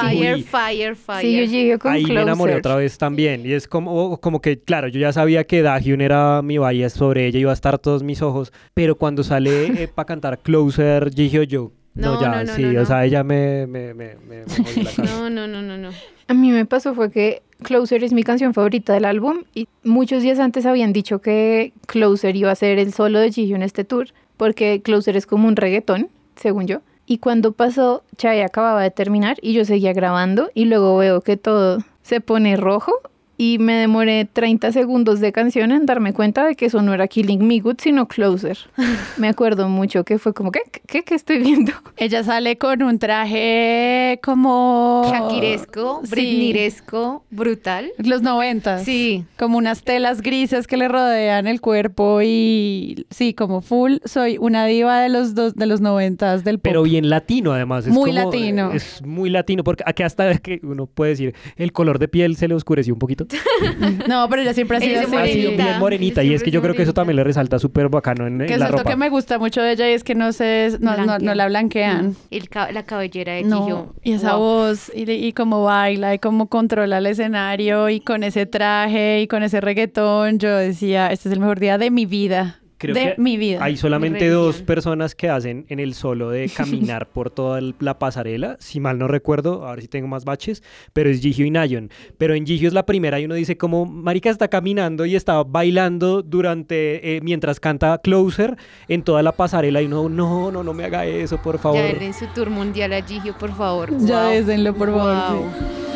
Fire, Uy. fire, fire. Sí, yo llegué con Ahí me Closer. enamoré otra vez también. Y es como, como que, claro, yo ya sabía que Dahyun era mi bias sobre ella, iba a estar todos mis ojos. Pero cuando sale para cantar Closer, dije yo, no, No, ya, no, no, sí, no, o sea, ella me, me, me, me, me la. No, no, no, no, no. A mí me pasó fue que Closer es mi canción favorita del álbum y muchos días antes habían dicho que Closer iba a ser el solo de Gigi en este tour porque Closer es como un reggaetón, según yo. Y cuando pasó, Chai acababa de terminar y yo seguía grabando y luego veo que todo se pone rojo y me demoré 30 segundos de canción en darme cuenta de que eso no era Killing Me Good, sino Closer. me acuerdo mucho que fue como, ¿qué? ¿Qué, qué estoy viendo? Ella sale con un traje como... Shakiresco, Sí. Britneyresco, brutal. Los noventas. Sí. Como unas telas grises que le rodean el cuerpo y sí, como full. Soy una diva de los dos, de los noventas del pop. Pero bien latino, además. Es Muy como- latino. Es muy latino, porque aquí hasta que uno puede decir, el color de piel se le oscureció un poquito. No, pero ella siempre ha sido Ella así. es Ha sido morenita. bien morenita. Y es que yo creo que eso también le resalta súper bacano en, en Que la siento ropa. que me gusta mucho de ella y es que no se, no, no, no la blanquean. El ca- la cabellera de No, y esa Wow. voz, y, y cómo baila, y cómo controla el escenario, y con ese traje, y con ese reggaetón, yo decía, este es el mejor día de mi vida. Creo de que mi vida. Hay solamente dos personas que hacen en el solo de caminar por toda la pasarela, si mal no recuerdo, a ver si tengo más baches, pero es Gigio y Nayon. Pero en Gigio es la primera y uno dice como Marica está caminando y está bailando durante, eh, mientras canta Closer en toda la pasarela y uno, no, no, no me haga eso, por favor. Ya en su tour mundial a Gigio, por favor. Ya Wow. désenlo, por favor. Wow. sí.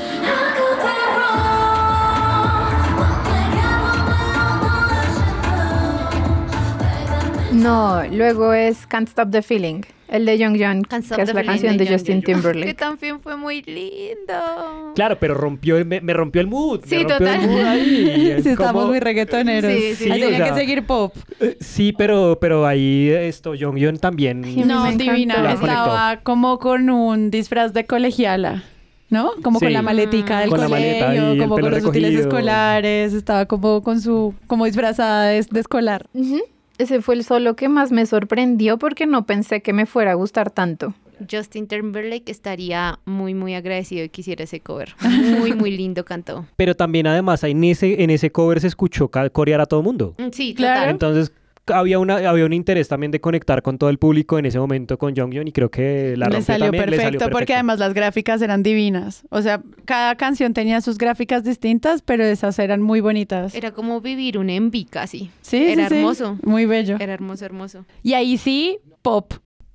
No, luego es Can't Stop the Feeling, el de Young John, Can't Stop que es the la Feeling canción de, Young Justin John. Que Timberlake. también fue muy lindo. Claro, pero rompió, me, me rompió el mood. Sí, me rompió total. el mood ahí. Es Sí, estamos como- muy reggaetoneros. Sí, o tenía sea, que seguir pop. Eh, Sí, pero, pero ahí esto, Jonghyun también. Sí, No, divina. Estaba como con un disfraz de colegiala. ¿No? Como con la maletica del Con colegio, como con los útiles recogido. escolares, estaba como con su, como disfrazada de, de escolar. Ujú. Ese fue el solo que más me sorprendió porque no pensé que me fuera a gustar tanto. Justin Timberlake estaría muy, muy agradecido y quisiera ese cover. Muy, muy lindo cantó. Pero también además en ese, en ese cover se escuchó corear a todo el mundo. Mm, Sí, Claro. total. Entonces había, una, había un interés también de conectar con todo el público en ese momento con Jonghyun y creo que la le rompió salió, también, perfecto, le salió porque perfecto. además las gráficas eran divinas. O sea, cada canción tenía sus gráficas distintas, pero esas eran muy bonitas. Era como vivir un envy casi. Sí, era sí, sí. hermoso. Muy bello. Era hermoso, hermoso. Y ahí sí, pop.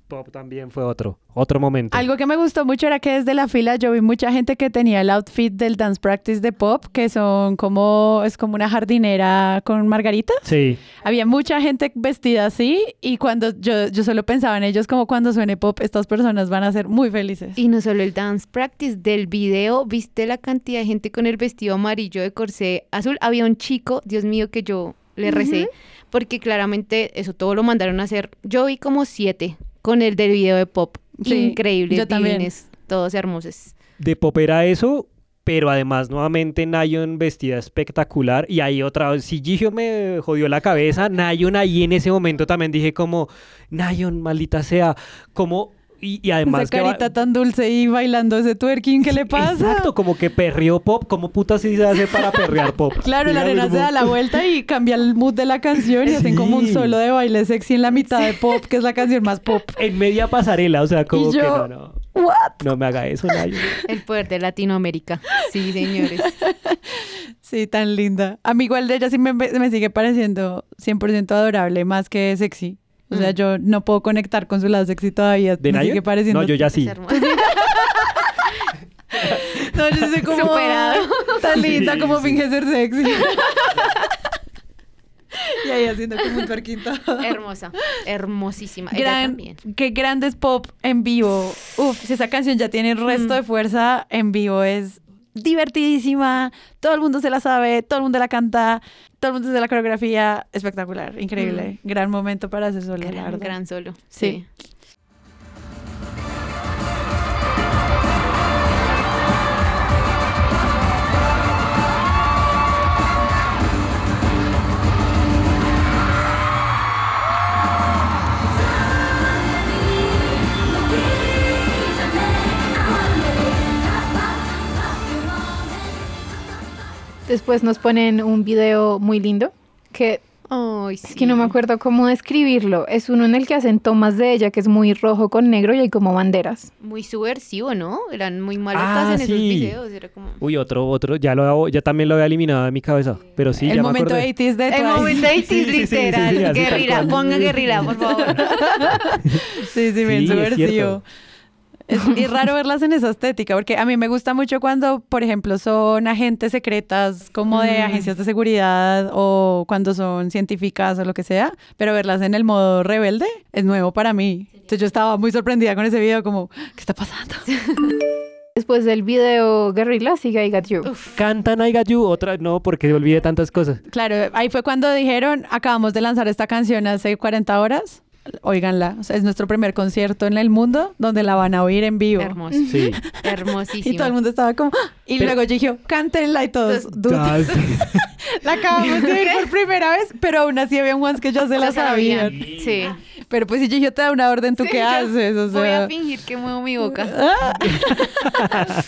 Pop también fue otro, otro momento. Algo que me gustó mucho era que desde la fila yo vi mucha gente que tenía el outfit del dance practice de pop, que son como, es como una jardinera con margarita. Sí, Había mucha gente vestida así y cuando yo, yo solo pensaba en ellos como cuando suene pop, estas personas van a ser muy felices. Y no solo el dance practice del video, viste la cantidad de gente con el vestido amarillo de corsé azul. Había un chico, Dios mío, que yo le recé, porque claramente eso todo lo mandaron a hacer. Yo vi como siete con el del video de pop. Sí, Increíble, yo también. divines, todos hermosos. De pop era eso, pero además nuevamente Nayon vestida espectacular y ahí otra vez, si Gigio me jodió la cabeza, Nayon ahí en ese momento también dije como, Nayon, maldita sea, como... Y, y además Esa que va- carita tan dulce y bailando ese twerking, ¿qué le pasa? Exacto, como que perreó pop, ¿cómo puta se hace para perrear pop? Claro, la arena se da la vuelta y cambia el mood de la canción y hacen como un Sí. solo de baile sexy en la mitad de pop, que es la canción más pop. En media pasarela, o sea, como Y yo, que no, no. ¿What? No me haga eso, Nayon. El poder de Latinoamérica. Sí, señores. Sí, tan linda. A mí igual de ella sí me, me sigue pareciendo 100% adorable, más que sexy. O sea, Mm. yo no puedo conectar con su lado sexy todavía. ¿De me Nayon? sigue pareciendo... No, yo ya sí. Es hermoso. No, yo soy como... Superado. Tan linda Sí, como sí. finge ser sexy. y ahí haciendo como un todo. Hermosa, hermosísima. Ella Gran, también. qué grandes pop en vivo. Uf, si esa canción ya tiene el resto Mm. de fuerza, en vivo es divertidísima. Todo el mundo se la sabe, todo el mundo la canta, todo el mundo se la coreografía. Espectacular, increíble. Gran momento para hacer solo, Gran, gran solo. Sí. Sí. Después nos ponen un video muy lindo que Ay, es que no me acuerdo cómo describirlo. Es uno en el que hacen tomas de ella que es muy rojo con negro y hay como banderas. Muy subversivo, ¿no? Eran muy malotas Ah, en esos videos. Era como... Uy, otro, otro, ya lo ya también lo había eliminado de mi cabeza, pero sí, el ya me momento acordé. 80s de El Twice. momento ahí, Sí, sí, sí, sí, literal. guerrilla, ponga guerrilla, por favor. Sí, sí, bien Sí, es. Es, y raro verlas en esa estética, porque a mí me gusta mucho cuando, por ejemplo, son agentes secretas como de Mm. agencias de seguridad o cuando son científicas o lo que sea, pero verlas en el modo rebelde es nuevo para mí. Entonces yo estaba muy sorprendida con ese video, como, ¿qué está pasando? Después del video Guerrilla sigue I Got You. Cantan I Got You, otra, no, porque olvidé tantas cosas. Claro, ahí fue cuando dijeron, acabamos de lanzar esta canción hace 40 horas. Óiganla, o sea, es nuestro primer concierto en el mundo donde la van a oír en vivo. Hermoso. Sí. Hermosísimo. Y todo el mundo estaba como, ¡ah! y Pero- luego yo dije, cántenla y todos, "Dude, Ah. La acabamos de ver por primera vez, pero aún así habían ones que ya se la sabían. Sí. Pero pues si yo te da una orden, ¿tú Sí, qué haces? O Voy a fingir que muevo mi boca. ah,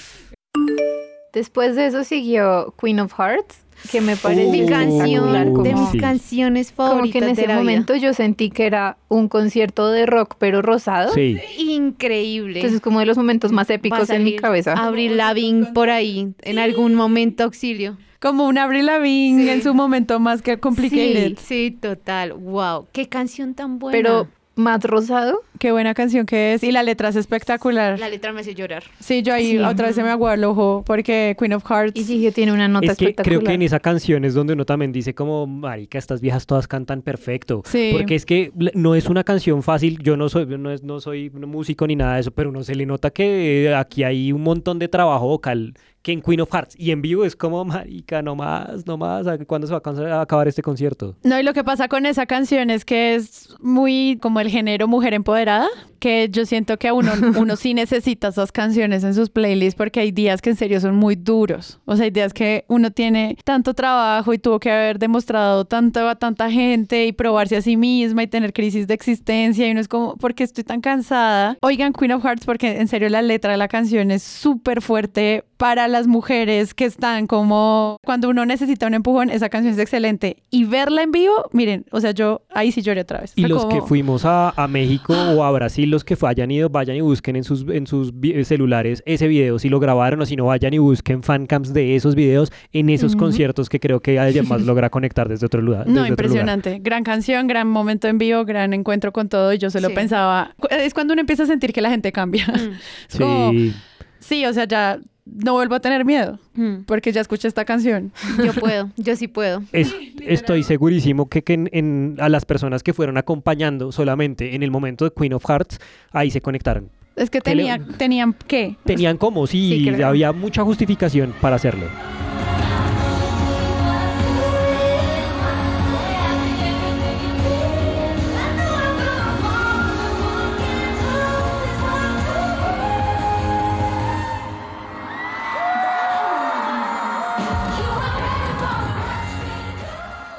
Después de eso siguió Queen of Hearts, que me parece mi canción, como, de mis sí. canciones como favoritas que en de ese la momento yo sentí que era un concierto de rock pero rosado. Sí. Increíble. Entonces como de los momentos más épicos en mi cabeza. Avril Lavigne por ahí, en algún momento auxilio. como una Avril Lavigne Sí. en su momento más que complicated. Sí, sí, total. Wow, qué canción tan buena. Pero más rosado. Qué buena canción que es. Y la letra es espectacular. la letra me hace llorar. Sí, yo ahí Sí. otra vez se me aguó el ojo porque Queen of Hearts. Y Gigi tiene una nota Es que creo espectacular. que en esa canción es donde uno también dice como, marica, estas viejas todas cantan perfecto. Sí. Porque es que no es una canción fácil, yo no soy, no, es- no soy músico ni nada de eso, pero uno se le nota que aquí hay un montón de trabajo vocal que en Queen of Hearts. Y en vivo es como, marica, no más, no más, ¿a- ¿cuándo se va a acabar este concierto? No, y lo que pasa con esa canción es que es muy como el género mujer empoderada, que yo siento que a uno, uno sí necesita esas canciones en sus playlists porque hay días que en serio son muy duros. O sea, hay días que uno tiene tanto trabajo y tuvo que haber demostrado tanto a tanta gente y probarse a sí misma y tener crisis de existencia y uno es como, ¿por qué estoy tan cansada? Oigan Queen of Hearts porque en serio la letra de la canción es súper fuerte para las mujeres que están como cuando uno necesita un empujón, esa canción es excelente. Y verla en vivo, miren, o sea, yo ahí sí lloré otra vez. Y Fue los como- que fuimos a, a México o a Brasil, los que hayan ido, vayan y busquen en sus, en sus vi- celulares ese video, si lo grabaron o si no, vayan y busquen fancams de esos videos en esos conciertos que creo que además logra conectar desde otro lugar. No, lugar. impresionante. Gran canción, gran momento en vivo, gran encuentro con todo. Y yo solo Sí. pensaba, es cuando uno empieza a sentir que la gente cambia. Mm, como, Sí. sí, o sea, ya no vuelvo a tener miedo mm. porque ya escuché esta canción. Yo puedo, yo sí puedo. Es- estoy segurísimo que, que en, en- a las personas que fueron acompañando solamente en el momento de Queen of Hearts, ahí se conectaron. Es que ¿Qué le- tenía, tenían que. Tenían como, sí, Sí, había mucha justificación para hacerlo.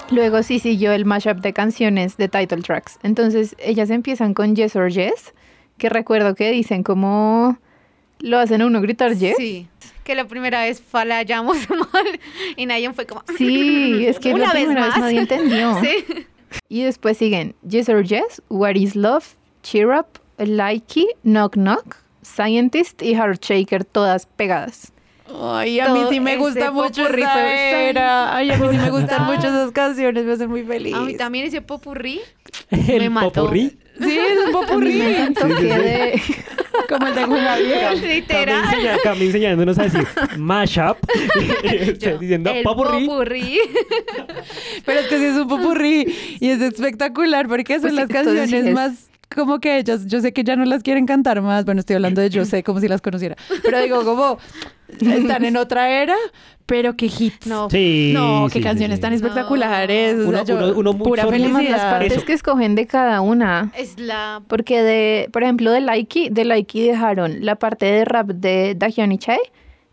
Luego sí siguió el mashup de canciones de title tracks. Entonces ellas empiezan con Yes or Yes, que recuerdo que dicen como lo hacen a uno gritar Yes. Sí. Que la primera vez fallamos mal y nadie fue como. Sí, es que Una la vez primera vez más. nadie entendió. Sí. Y después siguen Yes or Yes, What is Love, Cheer Up, Likey, Knock Knock, Scientist y Heart Shaker, todas pegadas. Ay, a mí sí me gusta mucho esa era. Ay, a mí sí me gustan mucho esas canciones, me hacen muy feliz. A mí también ese popurrí. El Me mató. popurrí. Sí, es un popurrí. me de... Como el de. Cami, Literal. enseña- Cami enseñándonos a decir mashup. Yo, diciendo el popurrí. popurrí. Pero es que sí es un popurrí y es espectacular porque son Pues las canciones es- más como que ellas, yo sé que ya no las quieren cantar más, bueno, estoy hablando de yo sé como si las conociera, pero digo como están en otra era, pero qué hits. No. Sí. No, qué sí, canciones sí. tan espectaculares. o sea, Uno- yo- uno- uno muy pura Y además las felicidad. partes Eso. que escogen de cada una. Es la. Porque de, por ejemplo, de Likey, de Likey dejaron la parte de rap de Dahyun Chae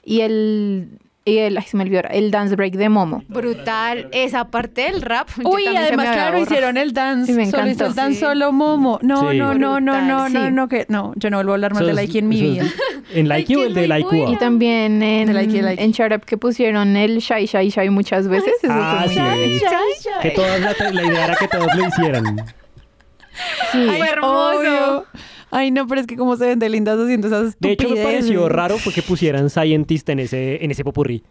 y el, y el, ay, se me olvidó, el dance break de Momo. Brutal. Esa parte del rap. Uy, además, claro, borrado. hicieron el dance. Sí, me Solo hizo encantó. el dance Sí. solo Momo. No, Sí. no, no, no, no, no, sí. no, que no, yo no vuelvo a hablar más de Esos- Likey en mi vida. ¿En Likey Ay, o el de bueno. Y también en, De Likey, Likey. en Shut Up que pusieron el Shy Shy Shy muchas veces. Eso Ah, sí. bueno. Que todas la, la idea era que todos lo hicieran. Sí. Ay, hermoso. obvio. Ay, no, pero es que como se ven de lindas haciendo esas De hecho, me estupideces. pareció raro porque pusieran Scientist en ese, en ese popurrí.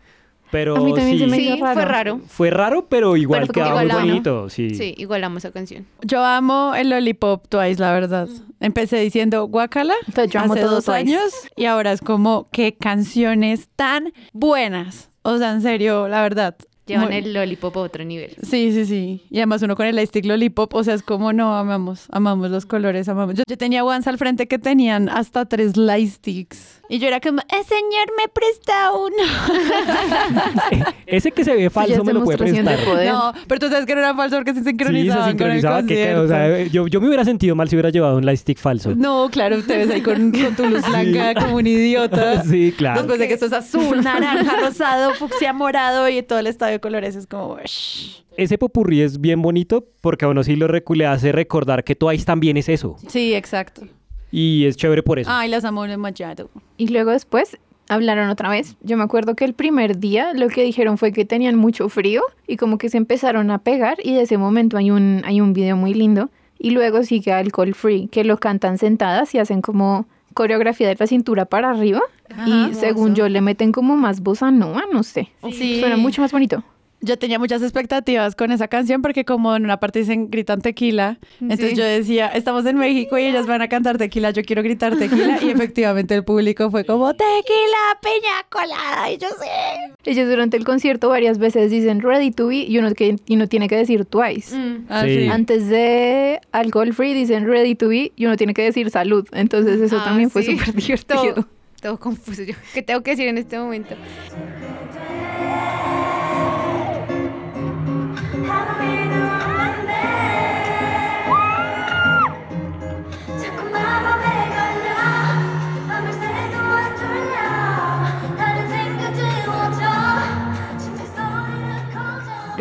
Pero A mí también sí, se me Sí, raro. fue raro. fue raro, pero igual Pero quedaba muy bonito. Sí. Sí, igual amo esa canción. Yo amo el Lollipop Twice, la verdad. Empecé diciendo guacala yo amo hace todo dos Twice. años y ahora es como qué canciones tan buenas. O sea, en serio, la verdad. Llevan Muy- el lollipop a otro nivel. Sí, sí, sí. Y además uno con el stick lollipop, o sea, es como no, amamos, amamos los colores, amamos. Yo, yo tenía ones al frente que tenían hasta tres light sticks. Y yo era como, eh, señor, me presta uno. Ese que se ve falso es me lo puede prestar. No, pero tú sabes que no era falso porque se Sí, se sincronizaban, sincronizaba. con el que- o concierto. sea, yo, yo me hubiera sentido mal si hubiera llevado un lightstick falso. No, claro, ustedes ahí con, con tu luz blanca como un idiota. Sí, claro. Después de que esto es azul, naranja, rosado, fucsia, morado y todo el estadio de colores es como... "Shh". Ese popurrí es bien bonito porque a uno sí lo recu- le hace recordar que Twice también es eso. Sí, exacto. Y es chévere por eso. Ay, las amo demasiado. Y luego después hablaron otra vez. Yo me acuerdo que el primer día lo que dijeron fue que tenían mucho frío y como que se empezaron a pegar y de ese momento hay un, hay un video muy lindo. Y luego sigue Alcohol Free, que lo cantan sentadas y hacen como coreografía de la cintura para arriba. y según yo le meten como más bossa nova, no sé. Sí. Suena mucho más bonito. Yo tenía muchas expectativas con esa canción porque como en una parte dicen gritan tequila, entonces Sí. yo decía, estamos en México y ellas van a cantar tequila, yo quiero gritar tequila y efectivamente el público fue como tequila, peña colada y yo sé. Ellos durante el concierto varias veces dicen ready to be y uno, que, y uno tiene que decir twice. Mm. Ah, Sí. sí. Antes de alcohol free dicen ready to be y uno tiene que decir salud. Entonces eso Ah, también fue sí. súper divertido. Todo, todo confuso yo. ¿Qué tengo que decir en este momento?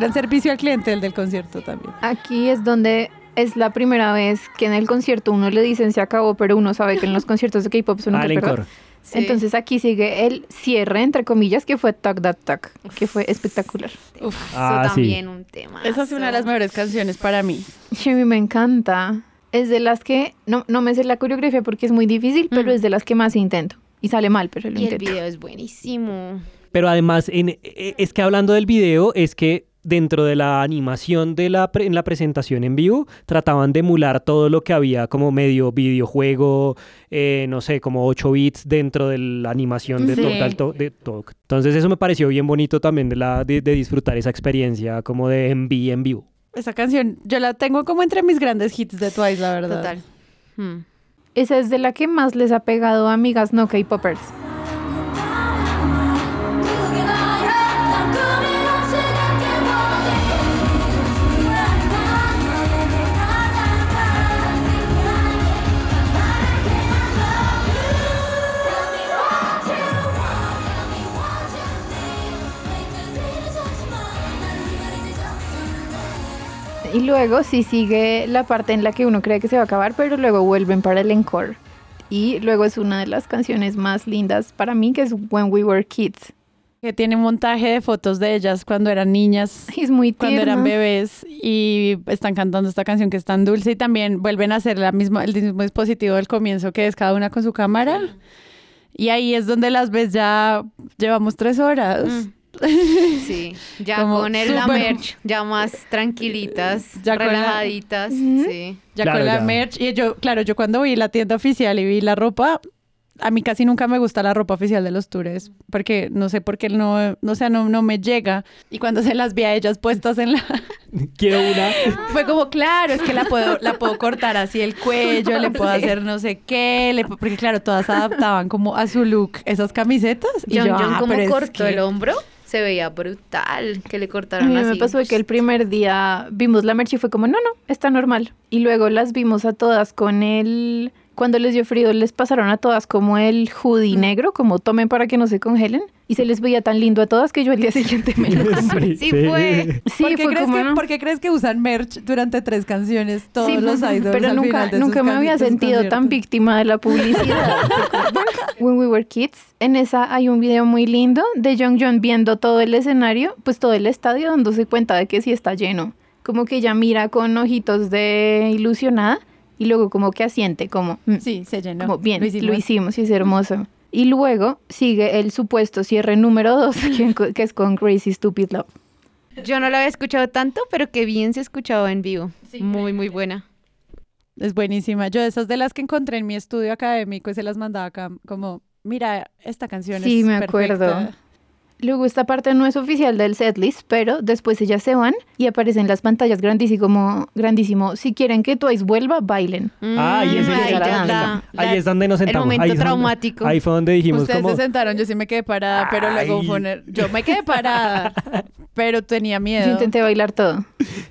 Gran servicio al cliente el del concierto también. Aquí es donde es la primera vez que en el concierto uno le dicen se acabó, pero uno sabe que en los conciertos de K-pop son Al encore. Sí. Entonces aquí sigue el cierre, entre comillas, que fue Talk That Talk, que fue espectacular. Uf, Ah, eso sí. también un tema. Esa es una de las mejores canciones para mí. A mí me encanta. Es de las que, no, no me sé la coreografía porque es muy difícil, pero Mm. es de las que más intento. Y sale mal, pero lo Y el intento. video es buenísimo. Pero además, en- e- es que hablando del video, es que dentro de la animación de la pre- en la presentación en vivo, trataban de emular todo lo que había como medio videojuego, eh, no sé, como 8 bits dentro de la animación de, Sí. Talk de Talk. Entonces eso me pareció bien bonito también de, la, de, de disfrutar esa experiencia como de MV en vivo. Esa canción, yo la tengo como entre mis grandes hits de Twice, la verdad. Total. Mm. Esa es de la que más les ha pegado a amigas no K-popers. Luego sí sigue la parte en la que uno cree que se va a acabar, pero luego vuelven para el encore. Y luego es una de las canciones más lindas para mí, que es When We Were Kids. Que tiene un montaje de fotos de ellas cuando eran niñas, Es muy cuando tierno. eran bebés y están cantando esta canción que es tan dulce y también vuelven a hacer la misma, el mismo dispositivo del comienzo que es cada una con su cámara. Y ahí es donde las ves ya, llevamos tres horas. Mm. Sí, ya Como con el, la súper- merch, ya más tranquilitas, Ya con la- relajaditas, Ujú. sí. Ya Claro, con la ya. merch. Y yo, claro, yo cuando vi la tienda oficial y vi la ropa, a mí casi nunca me gusta la ropa oficial de los tours, porque no sé por qué no, no, o sea, no, no me llega. Y cuando se las vi a ellas puestas en la... Quiero una. Fue como, claro, es que la puedo, la puedo cortar así el cuello, le puedo hacer no sé qué, le porque claro, todas adaptaban como a su look esas camisetas. Y John yo, John ah, como pero es cortó que- el hombro, se veía brutal, que le A cortaron mí así. me pasó que el primer día vimos la merch y fue como, no, no, está normal. Y luego las vimos a todas con el... Cuando les dio frío, les pasaron a todas como el hoodie negro, como tomen para que no se congelen. Y se les veía tan lindo a todas que yo al día siguiente me lo compré. Sí fue. Sí, ¿Por, qué fue crees como, que, ¿no? por qué crees que usan merch durante tres canciones todos Sí, los idols pero al nunca, final de nunca sus me había sentido tan víctima de la publicidad. When We Were Kids, en esa hay un video muy lindo de Jung John viendo todo el escenario, pues todo el estadio dándose cuenta de que sí está lleno. Como que ella mira con ojitos de ilusionada y luego como que asiente, como, mm, Sí, se llenó. como bien, Lo lo hicimos. hicimos. y es hermoso. Y luego sigue el supuesto cierre número dos, que, que es con Crazy Stupid Love. Yo no la había escuchado tanto, pero que bien se escuchaba en vivo. Sí. Muy, muy buena. Es buenísima. Yo de esas de las que encontré en mi estudio académico y se las mandaba acá como, mira, esta canción Sí, es me acuerdo. Luego esta parte no es oficial del setlist, pero después ellas se van y aparecen las pantallas grandísimo, grandísimo. Si quieren que Twice vuelva, bailen. Ah, y ese Mm, es ahí el- ya la- la- Ahí la- es donde nos el sentamos. momento ahí es donde- traumático. ahí fue donde dijimos Ustedes como... se sentaron, yo sí me quedé parada, pero luego Ay. una- yo me quedé parada, pero tenía miedo. Yo intenté bailar todo.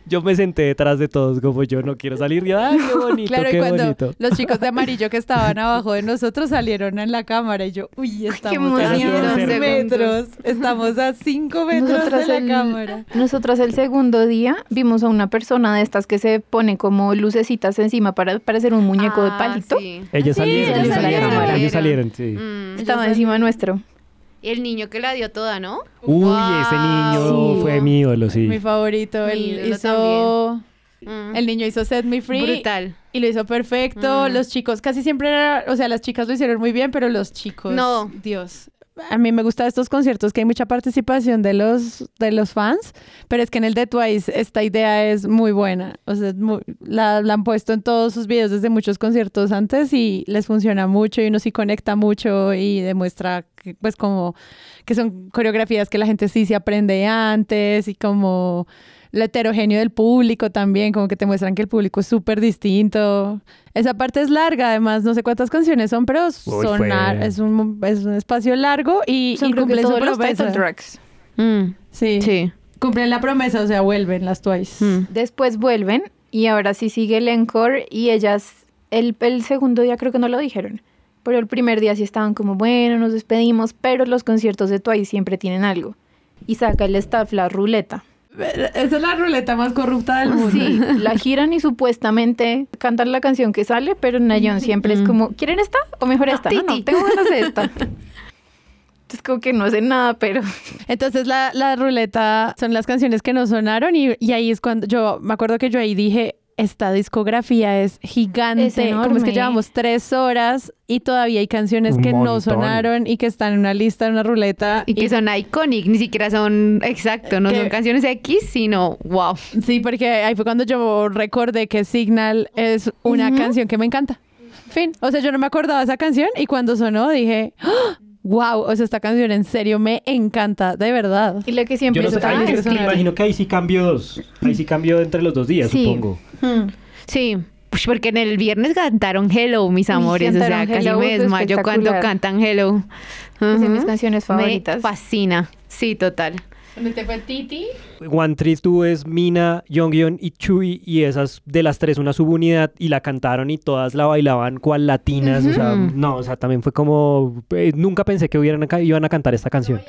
Yo me senté detrás de todos como yo no quiero salir. Yo, ay, qué bonito, Claro, y qué cuando bonito. los chicos de amarillo que estaban abajo de nosotros salieron en la cámara y yo, uy, estamos a emoción. dos Segundos. metros, estamos a cinco metros Nosotras de la el, cámara. nosotras el segundo día vimos a una persona de estas que se pone como lucecitas encima para parecer un muñeco de Ah, palito. sí. Ellos Sí, salieron, ellos ellos salieron, salieron. ellos salieron, sí. Mm. Estaba encima nuestro. Y el niño que la dio toda, ¿no? Uy, Wow. ese niño Sí. fue mi ídolo, sí. Mi favorito, Mi él hizo... Mm. El niño hizo Set Me Free Brutal. y lo hizo perfecto. Mm. Los chicos casi siempre era, o sea, las chicas lo hicieron muy bien, pero los chicos, No. Dios. A mí me gustan estos conciertos que hay mucha participación de los de los fans, pero es que en el de Twice esta idea es muy buena. O sea, muy- la, la han puesto en todos sus videos desde muchos conciertos antes y les funciona mucho y uno sí conecta mucho y demuestra que, pues como que son coreografías que la gente sí se aprende antes y como lo heterogéneo del público también, como que te muestran que el público es súper distinto. Esa parte es larga, además, no sé cuántas canciones son, pero son fue- ar- es, un, es un espacio largo y, Son y creo que cumplen su los promesa. title tracks. Mm. Sí. Sí. cumplen la promesa, o sea, vuelven las Twice. Mm. Después vuelven y ahora sí sigue el encore y ellas, el, el segundo día creo que no lo dijeron, pero el primer día sí estaban como, bueno, nos despedimos, pero los conciertos de Twice siempre tienen algo. Y saca el staff la ruleta. Esa es la ruleta más corrupta del mundo. Sí, la giran y supuestamente cantan la canción que sale, pero Nayon siempre es como, ¿quieren esta o mejor esta? No, no, tengo ganas de esta. Es como que no hacen nada, pero Entonces la, la ruleta son las canciones que no sonaron y, y ahí es cuando yo me acuerdo que yo ahí dije, esta discografía es gigante, Es como es que llevamos tres horas y todavía hay canciones Un que no sonaron y que están en una lista, en una ruleta. Y que son iconic, ni siquiera son, exacto, no Que- son canciones X, sino wow. Sí, porque ahí fue cuando yo recordé que Signal es una canción que me encanta. Fin. O sea, yo no me acordaba de esa canción y cuando sonó dije, wow, o sea, esta canción en serio me encanta, de verdad. y la que Yo siempre no sé, está ahí es es que que me imagino que ahí sí cambió dos. Ahí sí cambió entre los dos días, Sí. supongo. Sí, pues porque en el viernes cantaron Hello, mis amores. O sea, casi Hello, me desmayo cuando cantan Hello. es de mis canciones favoritas. Me fascina. Sí, total. ¿Dónde fue Titi? One Tree Two es Mina, Yonghyun y Chui y esas de las tres una subunidad y la cantaron y todas la bailaban cual latinas, o sea, no, o sea, también fue como eh, nunca pensé que hubieran iban a cantar esta canción.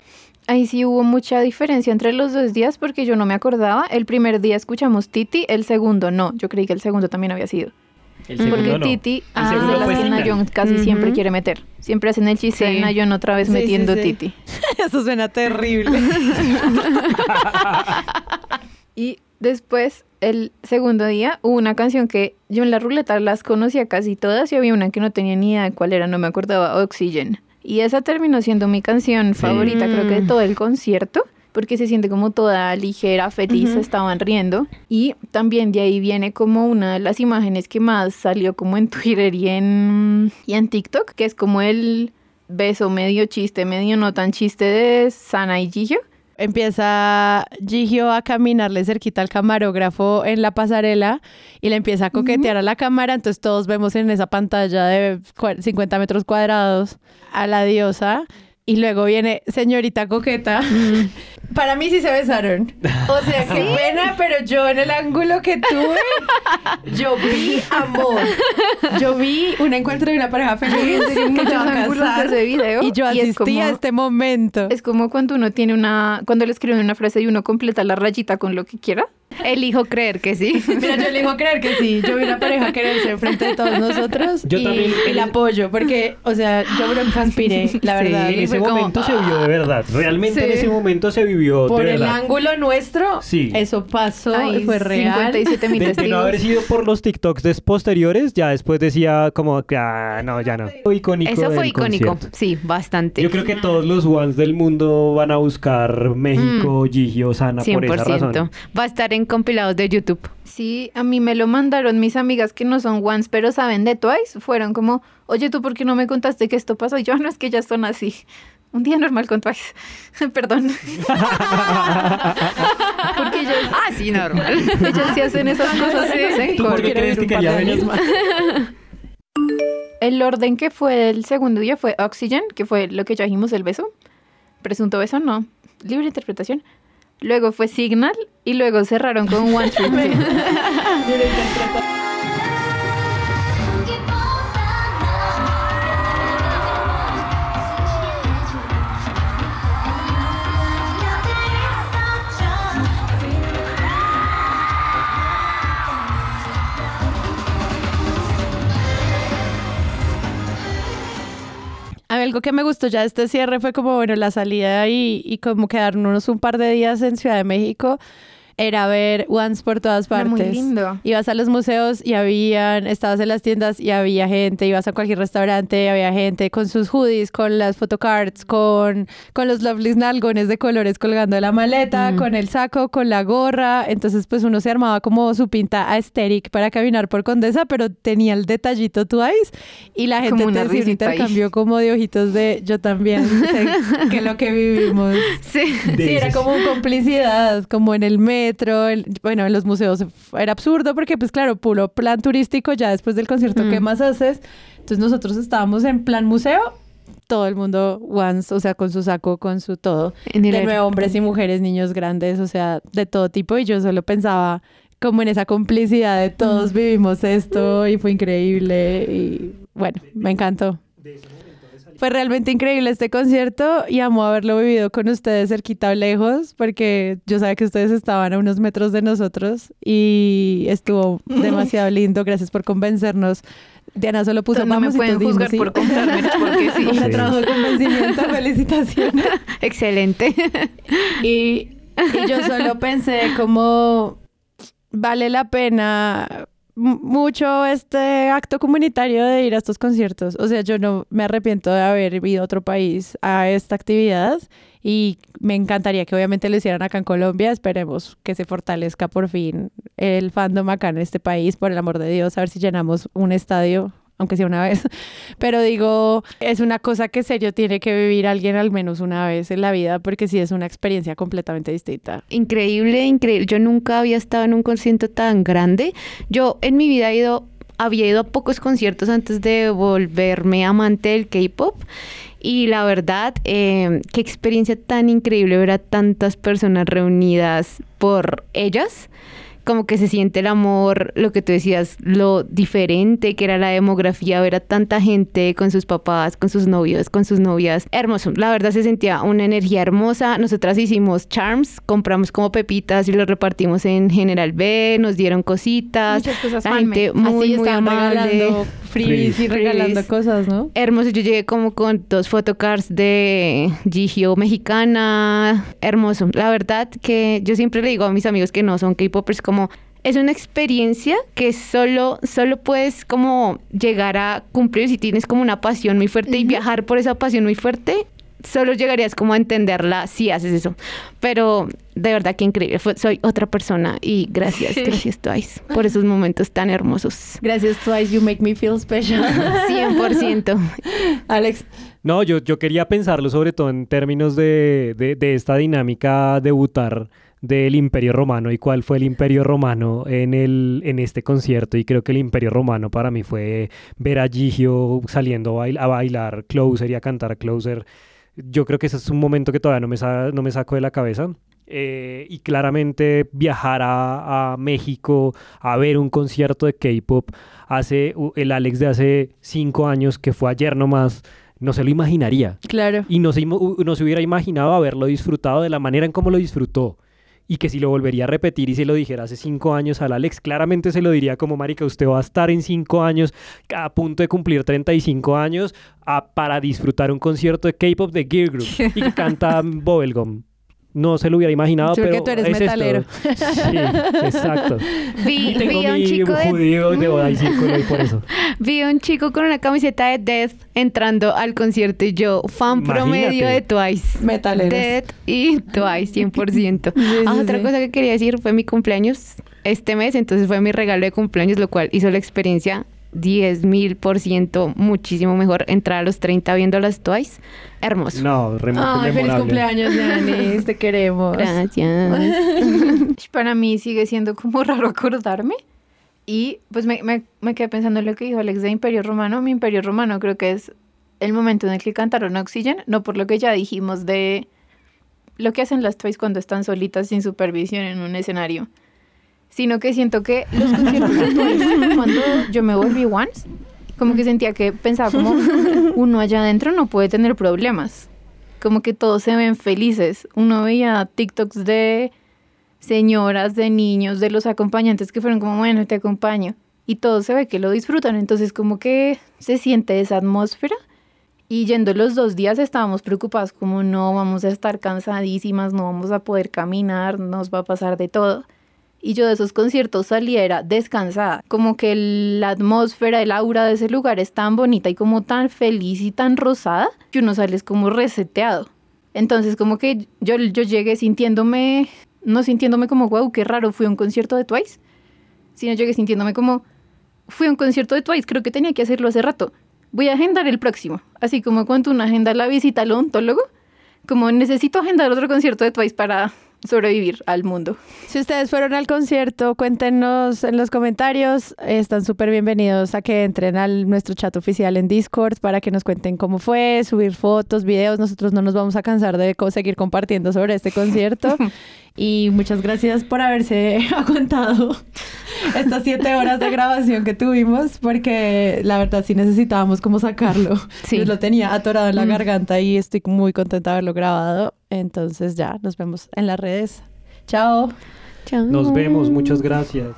Ahí sí hubo mucha diferencia entre los dos días porque yo no me acordaba. El primer día escuchamos Titi, el segundo no. Yo creí que el segundo también había sido. El porque Titi El las que. Nayeon casi siempre quiere meter. Siempre hacen el chiste Sí. de otra vez Sí, metiendo sí. Titi. Eso suena terrible. Y después, el segundo día, hubo una canción que yo en la ruleta las conocía casi todas y había una que no tenía ni idea de cuál era, no me acordaba, Oxygen. Y esa terminó siendo mi canción favorita, creo que de Mm. todo el concierto, porque se siente como toda ligera, feliz, estaban riendo. Y también de ahí viene como una de las imágenes que más salió como en Twitter y en, y en TikTok, que es como el beso medio chiste, medio no tan chiste de Sana y Jihyo. empieza Gigio a caminarle cerquita al camarógrafo en la pasarela y le empieza a coquetear a la cámara. Entonces todos vemos en esa pantalla de cua- 50 metros cuadrados a la diosa. Y luego viene señorita coqueta. Para mí sí se besaron. O sea, qué pena, pero yo en el ángulo que tuve, yo vi amor. Yo vi un encuentro de una pareja feliz muchos ángulos de ese video Y yo y es asistí a este momento. Es como cuando uno tiene una, cuando le escriben una frase y uno completa la rayita con lo que quiera. Elijo creer que sí. Mira, yo elijo creer que sí. Yo vi una pareja quererse enfrente de todos nosotros Yo y, también- y la apoyo porque, o sea, yo bronca aspiré, la Sí, verdad. En ese fue como, momento se vivió de verdad. Realmente Sí. en ese momento se vivió por de el verdad. ángulo nuestro, Sí. eso pasó y Hay fue real. 57 mil De, de no haber sido por los TikToks des posteriores, ya después decía como que, ah, no, ya no. Fue icónico Eso fue icónico. concierto. Sí, bastante. Yo creo que todos los ones del mundo van a buscar México, Gigi, Sana por esa 100%. razón. Va a estar en compilados de YouTube. Sí, a mí me lo mandaron mis amigas que no son ones, pero saben de Twice. Fueron como, oye, ¿tú por qué no me contaste que esto pasó? Y yo, no, es que ellas son así. Un día normal con Twice. Perdón. Porque ellas, Ah, sí, normal. ellas sí hacen esas cosas. en los ¿Tú por qué crees que quería venir? El orden que fue el segundo día fue Oxygen, que fue lo que ya dijimos, el beso. Presunto beso, no. Libre interpretación. Luego fue Signal y luego cerraron con One Trip. algo que me gustó ya este cierre fue como, bueno, la salida y, y como quedarnos un par de días en Ciudad de México era ver Once por todas Era partes. muy lindo. Ibas a los museos y habían, estabas en las tiendas y había gente, ibas a cualquier restaurante y había gente con sus hoodies, con las photocards, con, con los lovely nalgones de colores colgando de la maleta, Mm. con el saco, con la gorra. Entonces, pues uno se armaba como su pinta aesthetic para caminar por Condesa, pero tenía el detallito Twice y la gente te ahí. intercambio como de ojitos de yo también sé que lo que vivimos. Sí. Sí, era como complicidad, como en el metro, el- bueno, en los museos era absurdo porque pues claro, puro plan turístico, ya después del concierto, ¿qué Mm. más haces? Entonces nosotros estábamos en plan museo, todo el mundo once, o sea, con su saco, con su todo. En el De nuevo, hombres y mujeres, niños grandes, o sea, de todo tipo y yo solo pensaba como en esa complicidad de todos vivimos esto y fue increíble y bueno, me encantó. Fue realmente increíble este concierto y amo haberlo vivido con ustedes cerquita o lejos porque yo sabía que ustedes estaban a unos metros de nosotros y estuvo demasiado lindo. Gracias por convencernos. Diana solo puso no me pueden dijimos juzgar sí. por comprarme, porque sí. Un Sí. trabajo de convencimiento, felicitaciones. Excelente. Y, y yo solo pensé como vale la pena mucho este acto comunitario de ir a estos conciertos. O sea, yo no me arrepiento de haber ido a otro país a esta actividad y me encantaría que obviamente lo hicieran acá en Colombia. Esperemos que se fortalezca por fin el fandom acá en este país, por el amor de Dios, a ver si llenamos un estadio. Aunque sea una vez. Pero digo, es una cosa que serio tiene que vivir alguien al menos una vez en la vida, porque sí es una experiencia completamente distinta. Increíble, increíble. Yo nunca había estado en un concierto tan grande. Yo en mi vida había ido a pocos conciertos antes de volverme amante del K-pop. Y la verdad, eh, qué experiencia tan increíble ver a tantas personas reunidas por ellas como que se siente el amor, lo que tú decías, lo diferente que era la demografía, ver a tanta gente con sus papás, con sus novios, con sus novias. Hermoso, la verdad se sentía una energía hermosa. Nosotras hicimos charms, compramos como pepitas y los repartimos en General B, nos dieron cositas. Muchas cosas La gente muy, Así muy amable. regalando freebies y Freebies. regalando cosas, ¿no? Hermoso, yo llegué como con dos photocards de Gigio mexicana. Hermoso. La verdad que yo siempre le digo a mis amigos que no son K-popers como es una experiencia que solo, solo puedes como llegar a cumplir si tienes como una pasión muy fuerte y viajar por esa pasión muy fuerte. Solo llegarías como a entenderla si haces eso. Pero de verdad que increíble. Fue- soy otra persona y gracias, gracias Twice por esos momentos tan hermosos. Gracias Twice, you make me feel special. 100%. Alex, No, yo, yo quería pensarlo sobre todo en términos de, de- de esta dinámica debutar del Imperio Romano y cuál fue el Imperio Romano en, el, en este concierto. Y creo que el Imperio Romano para mí fue ver a Gigio saliendo a bailar Closer y a cantar Closer. Yo creo que ese es un momento que todavía no me, sa- no me saco de la cabeza. Eh, y claramente viajar a, a México a ver un concierto de K-pop hace el Alex de hace cinco años que fue ayer nomás no se lo imaginaría claro. y no se, no se hubiera imaginado haberlo disfrutado de la manera en cómo lo disfrutó y que si lo volvería a repetir y se lo dijera hace cinco años al Alex, claramente se lo diría como marica, usted va a estar en cinco años a punto de cumplir 35 años a- para disfrutar un concierto de K-pop de Gear Group y que canta Bubblegum. No se lo hubiera imaginado, Yo pero que tú eres es esto. metalero. Sí, exacto. Vi, Tengo vi a un chico de judío de boda y círculo y por eso. Vi a un chico con una camiseta de Death entrando al concierto y yo, fan Imagínate. promedio de Twice. Metaleros. Death y Twice, 100%. Sí, Ah, sí, otra sí. cosa que quería decir fue mi cumpleaños este mes, entonces fue mi regalo de cumpleaños, lo cual hizo la experiencia 10 mil por ciento muchísimo mejor. Entrar a los 30 viendo las Twice, hermoso. No, remo- Ay, feliz cumpleaños, Yanis, te queremos. Gracias. Para mí sigue siendo como raro acordarme. Y pues me, me, me quedé pensando en lo que dijo Alex de Imperio Romano. Mi Imperio Romano creo que es el momento en el que cantaron Oxygen, no por lo que ya dijimos de lo que hacen las Twice cuando están solitas sin supervisión en un escenario, sino que siento que los conciertos Twice, cuando yo me volví once, como que sentía que pensaba como uno allá adentro no puede tener problemas, como que todos se ven felices. Uno veía TikToks de señoras, de niños, de los acompañantes que fueron como, bueno, te acompaño. Y todo se ve que lo disfrutan, entonces como que se siente esa atmósfera. Y yendo los dos días estábamos preocupados como no vamos a estar cansadísimas, no vamos a poder caminar, nos va a pasar de todo. Y yo de esos conciertos saliera descansada, como que la atmósfera, el aura de ese lugar es tan bonita y como tan feliz y tan rosada que uno sale es como reseteado. Entonces como que yo, yo llegué sintiéndome, no sintiéndome como, wow, qué raro, fui a un concierto de Twice, sino llegué sintiéndome como, fui a un concierto de Twice, creo que tenía que hacerlo hace rato. Voy a agendar el próximo, así como cuando uno agenda la visita al odontólogo, como necesito agendar otro concierto de Twice para sobrevivir al mundo. Si ustedes fueron al concierto, cuéntenos en los comentarios. Están súper bienvenidos a que entren a nuestro chat oficial en Discord para que nos cuenten cómo fue, subir fotos, videos. Nosotros no nos vamos a cansar de seguir compartiendo sobre este concierto. y muchas gracias por haberse aguantado estas siete horas de grabación que tuvimos, porque la verdad sí necesitábamos como sacarlo. Sí. Yo lo tenía atorado en la Mm. garganta y estoy muy contenta de haberlo grabado. Entonces ya, nos vemos en las redes. Chao. Chao. Nos vemos, muchas gracias.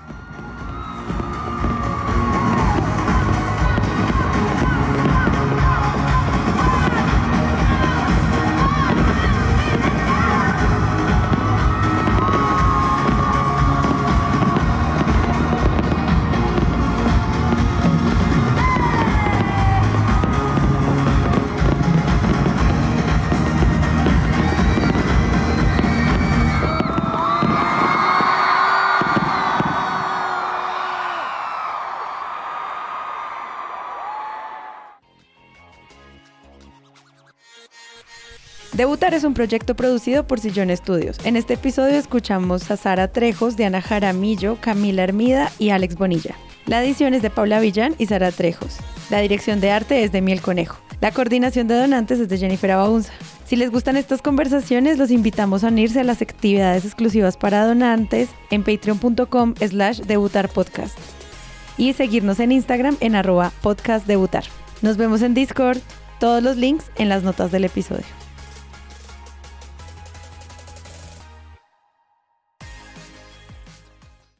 Debutar es un proyecto producido por Sillón Estudios. En este episodio escuchamos a Sara Trejos, Diana Jaramillo, Camila Hermida y Alex Bonilla. La edición es de Paula Villán y Sara Trejos. La dirección de arte es de Miel Conejo. La coordinación de donantes es de Jennifer Abaunza. Si les gustan estas conversaciones, los invitamos a unirse a las actividades exclusivas para donantes en patreon.com slash debutar podcast y seguirnos en Instagram en arroba podcast debutar. Nos vemos en Discord, todos los links en las notas del episodio.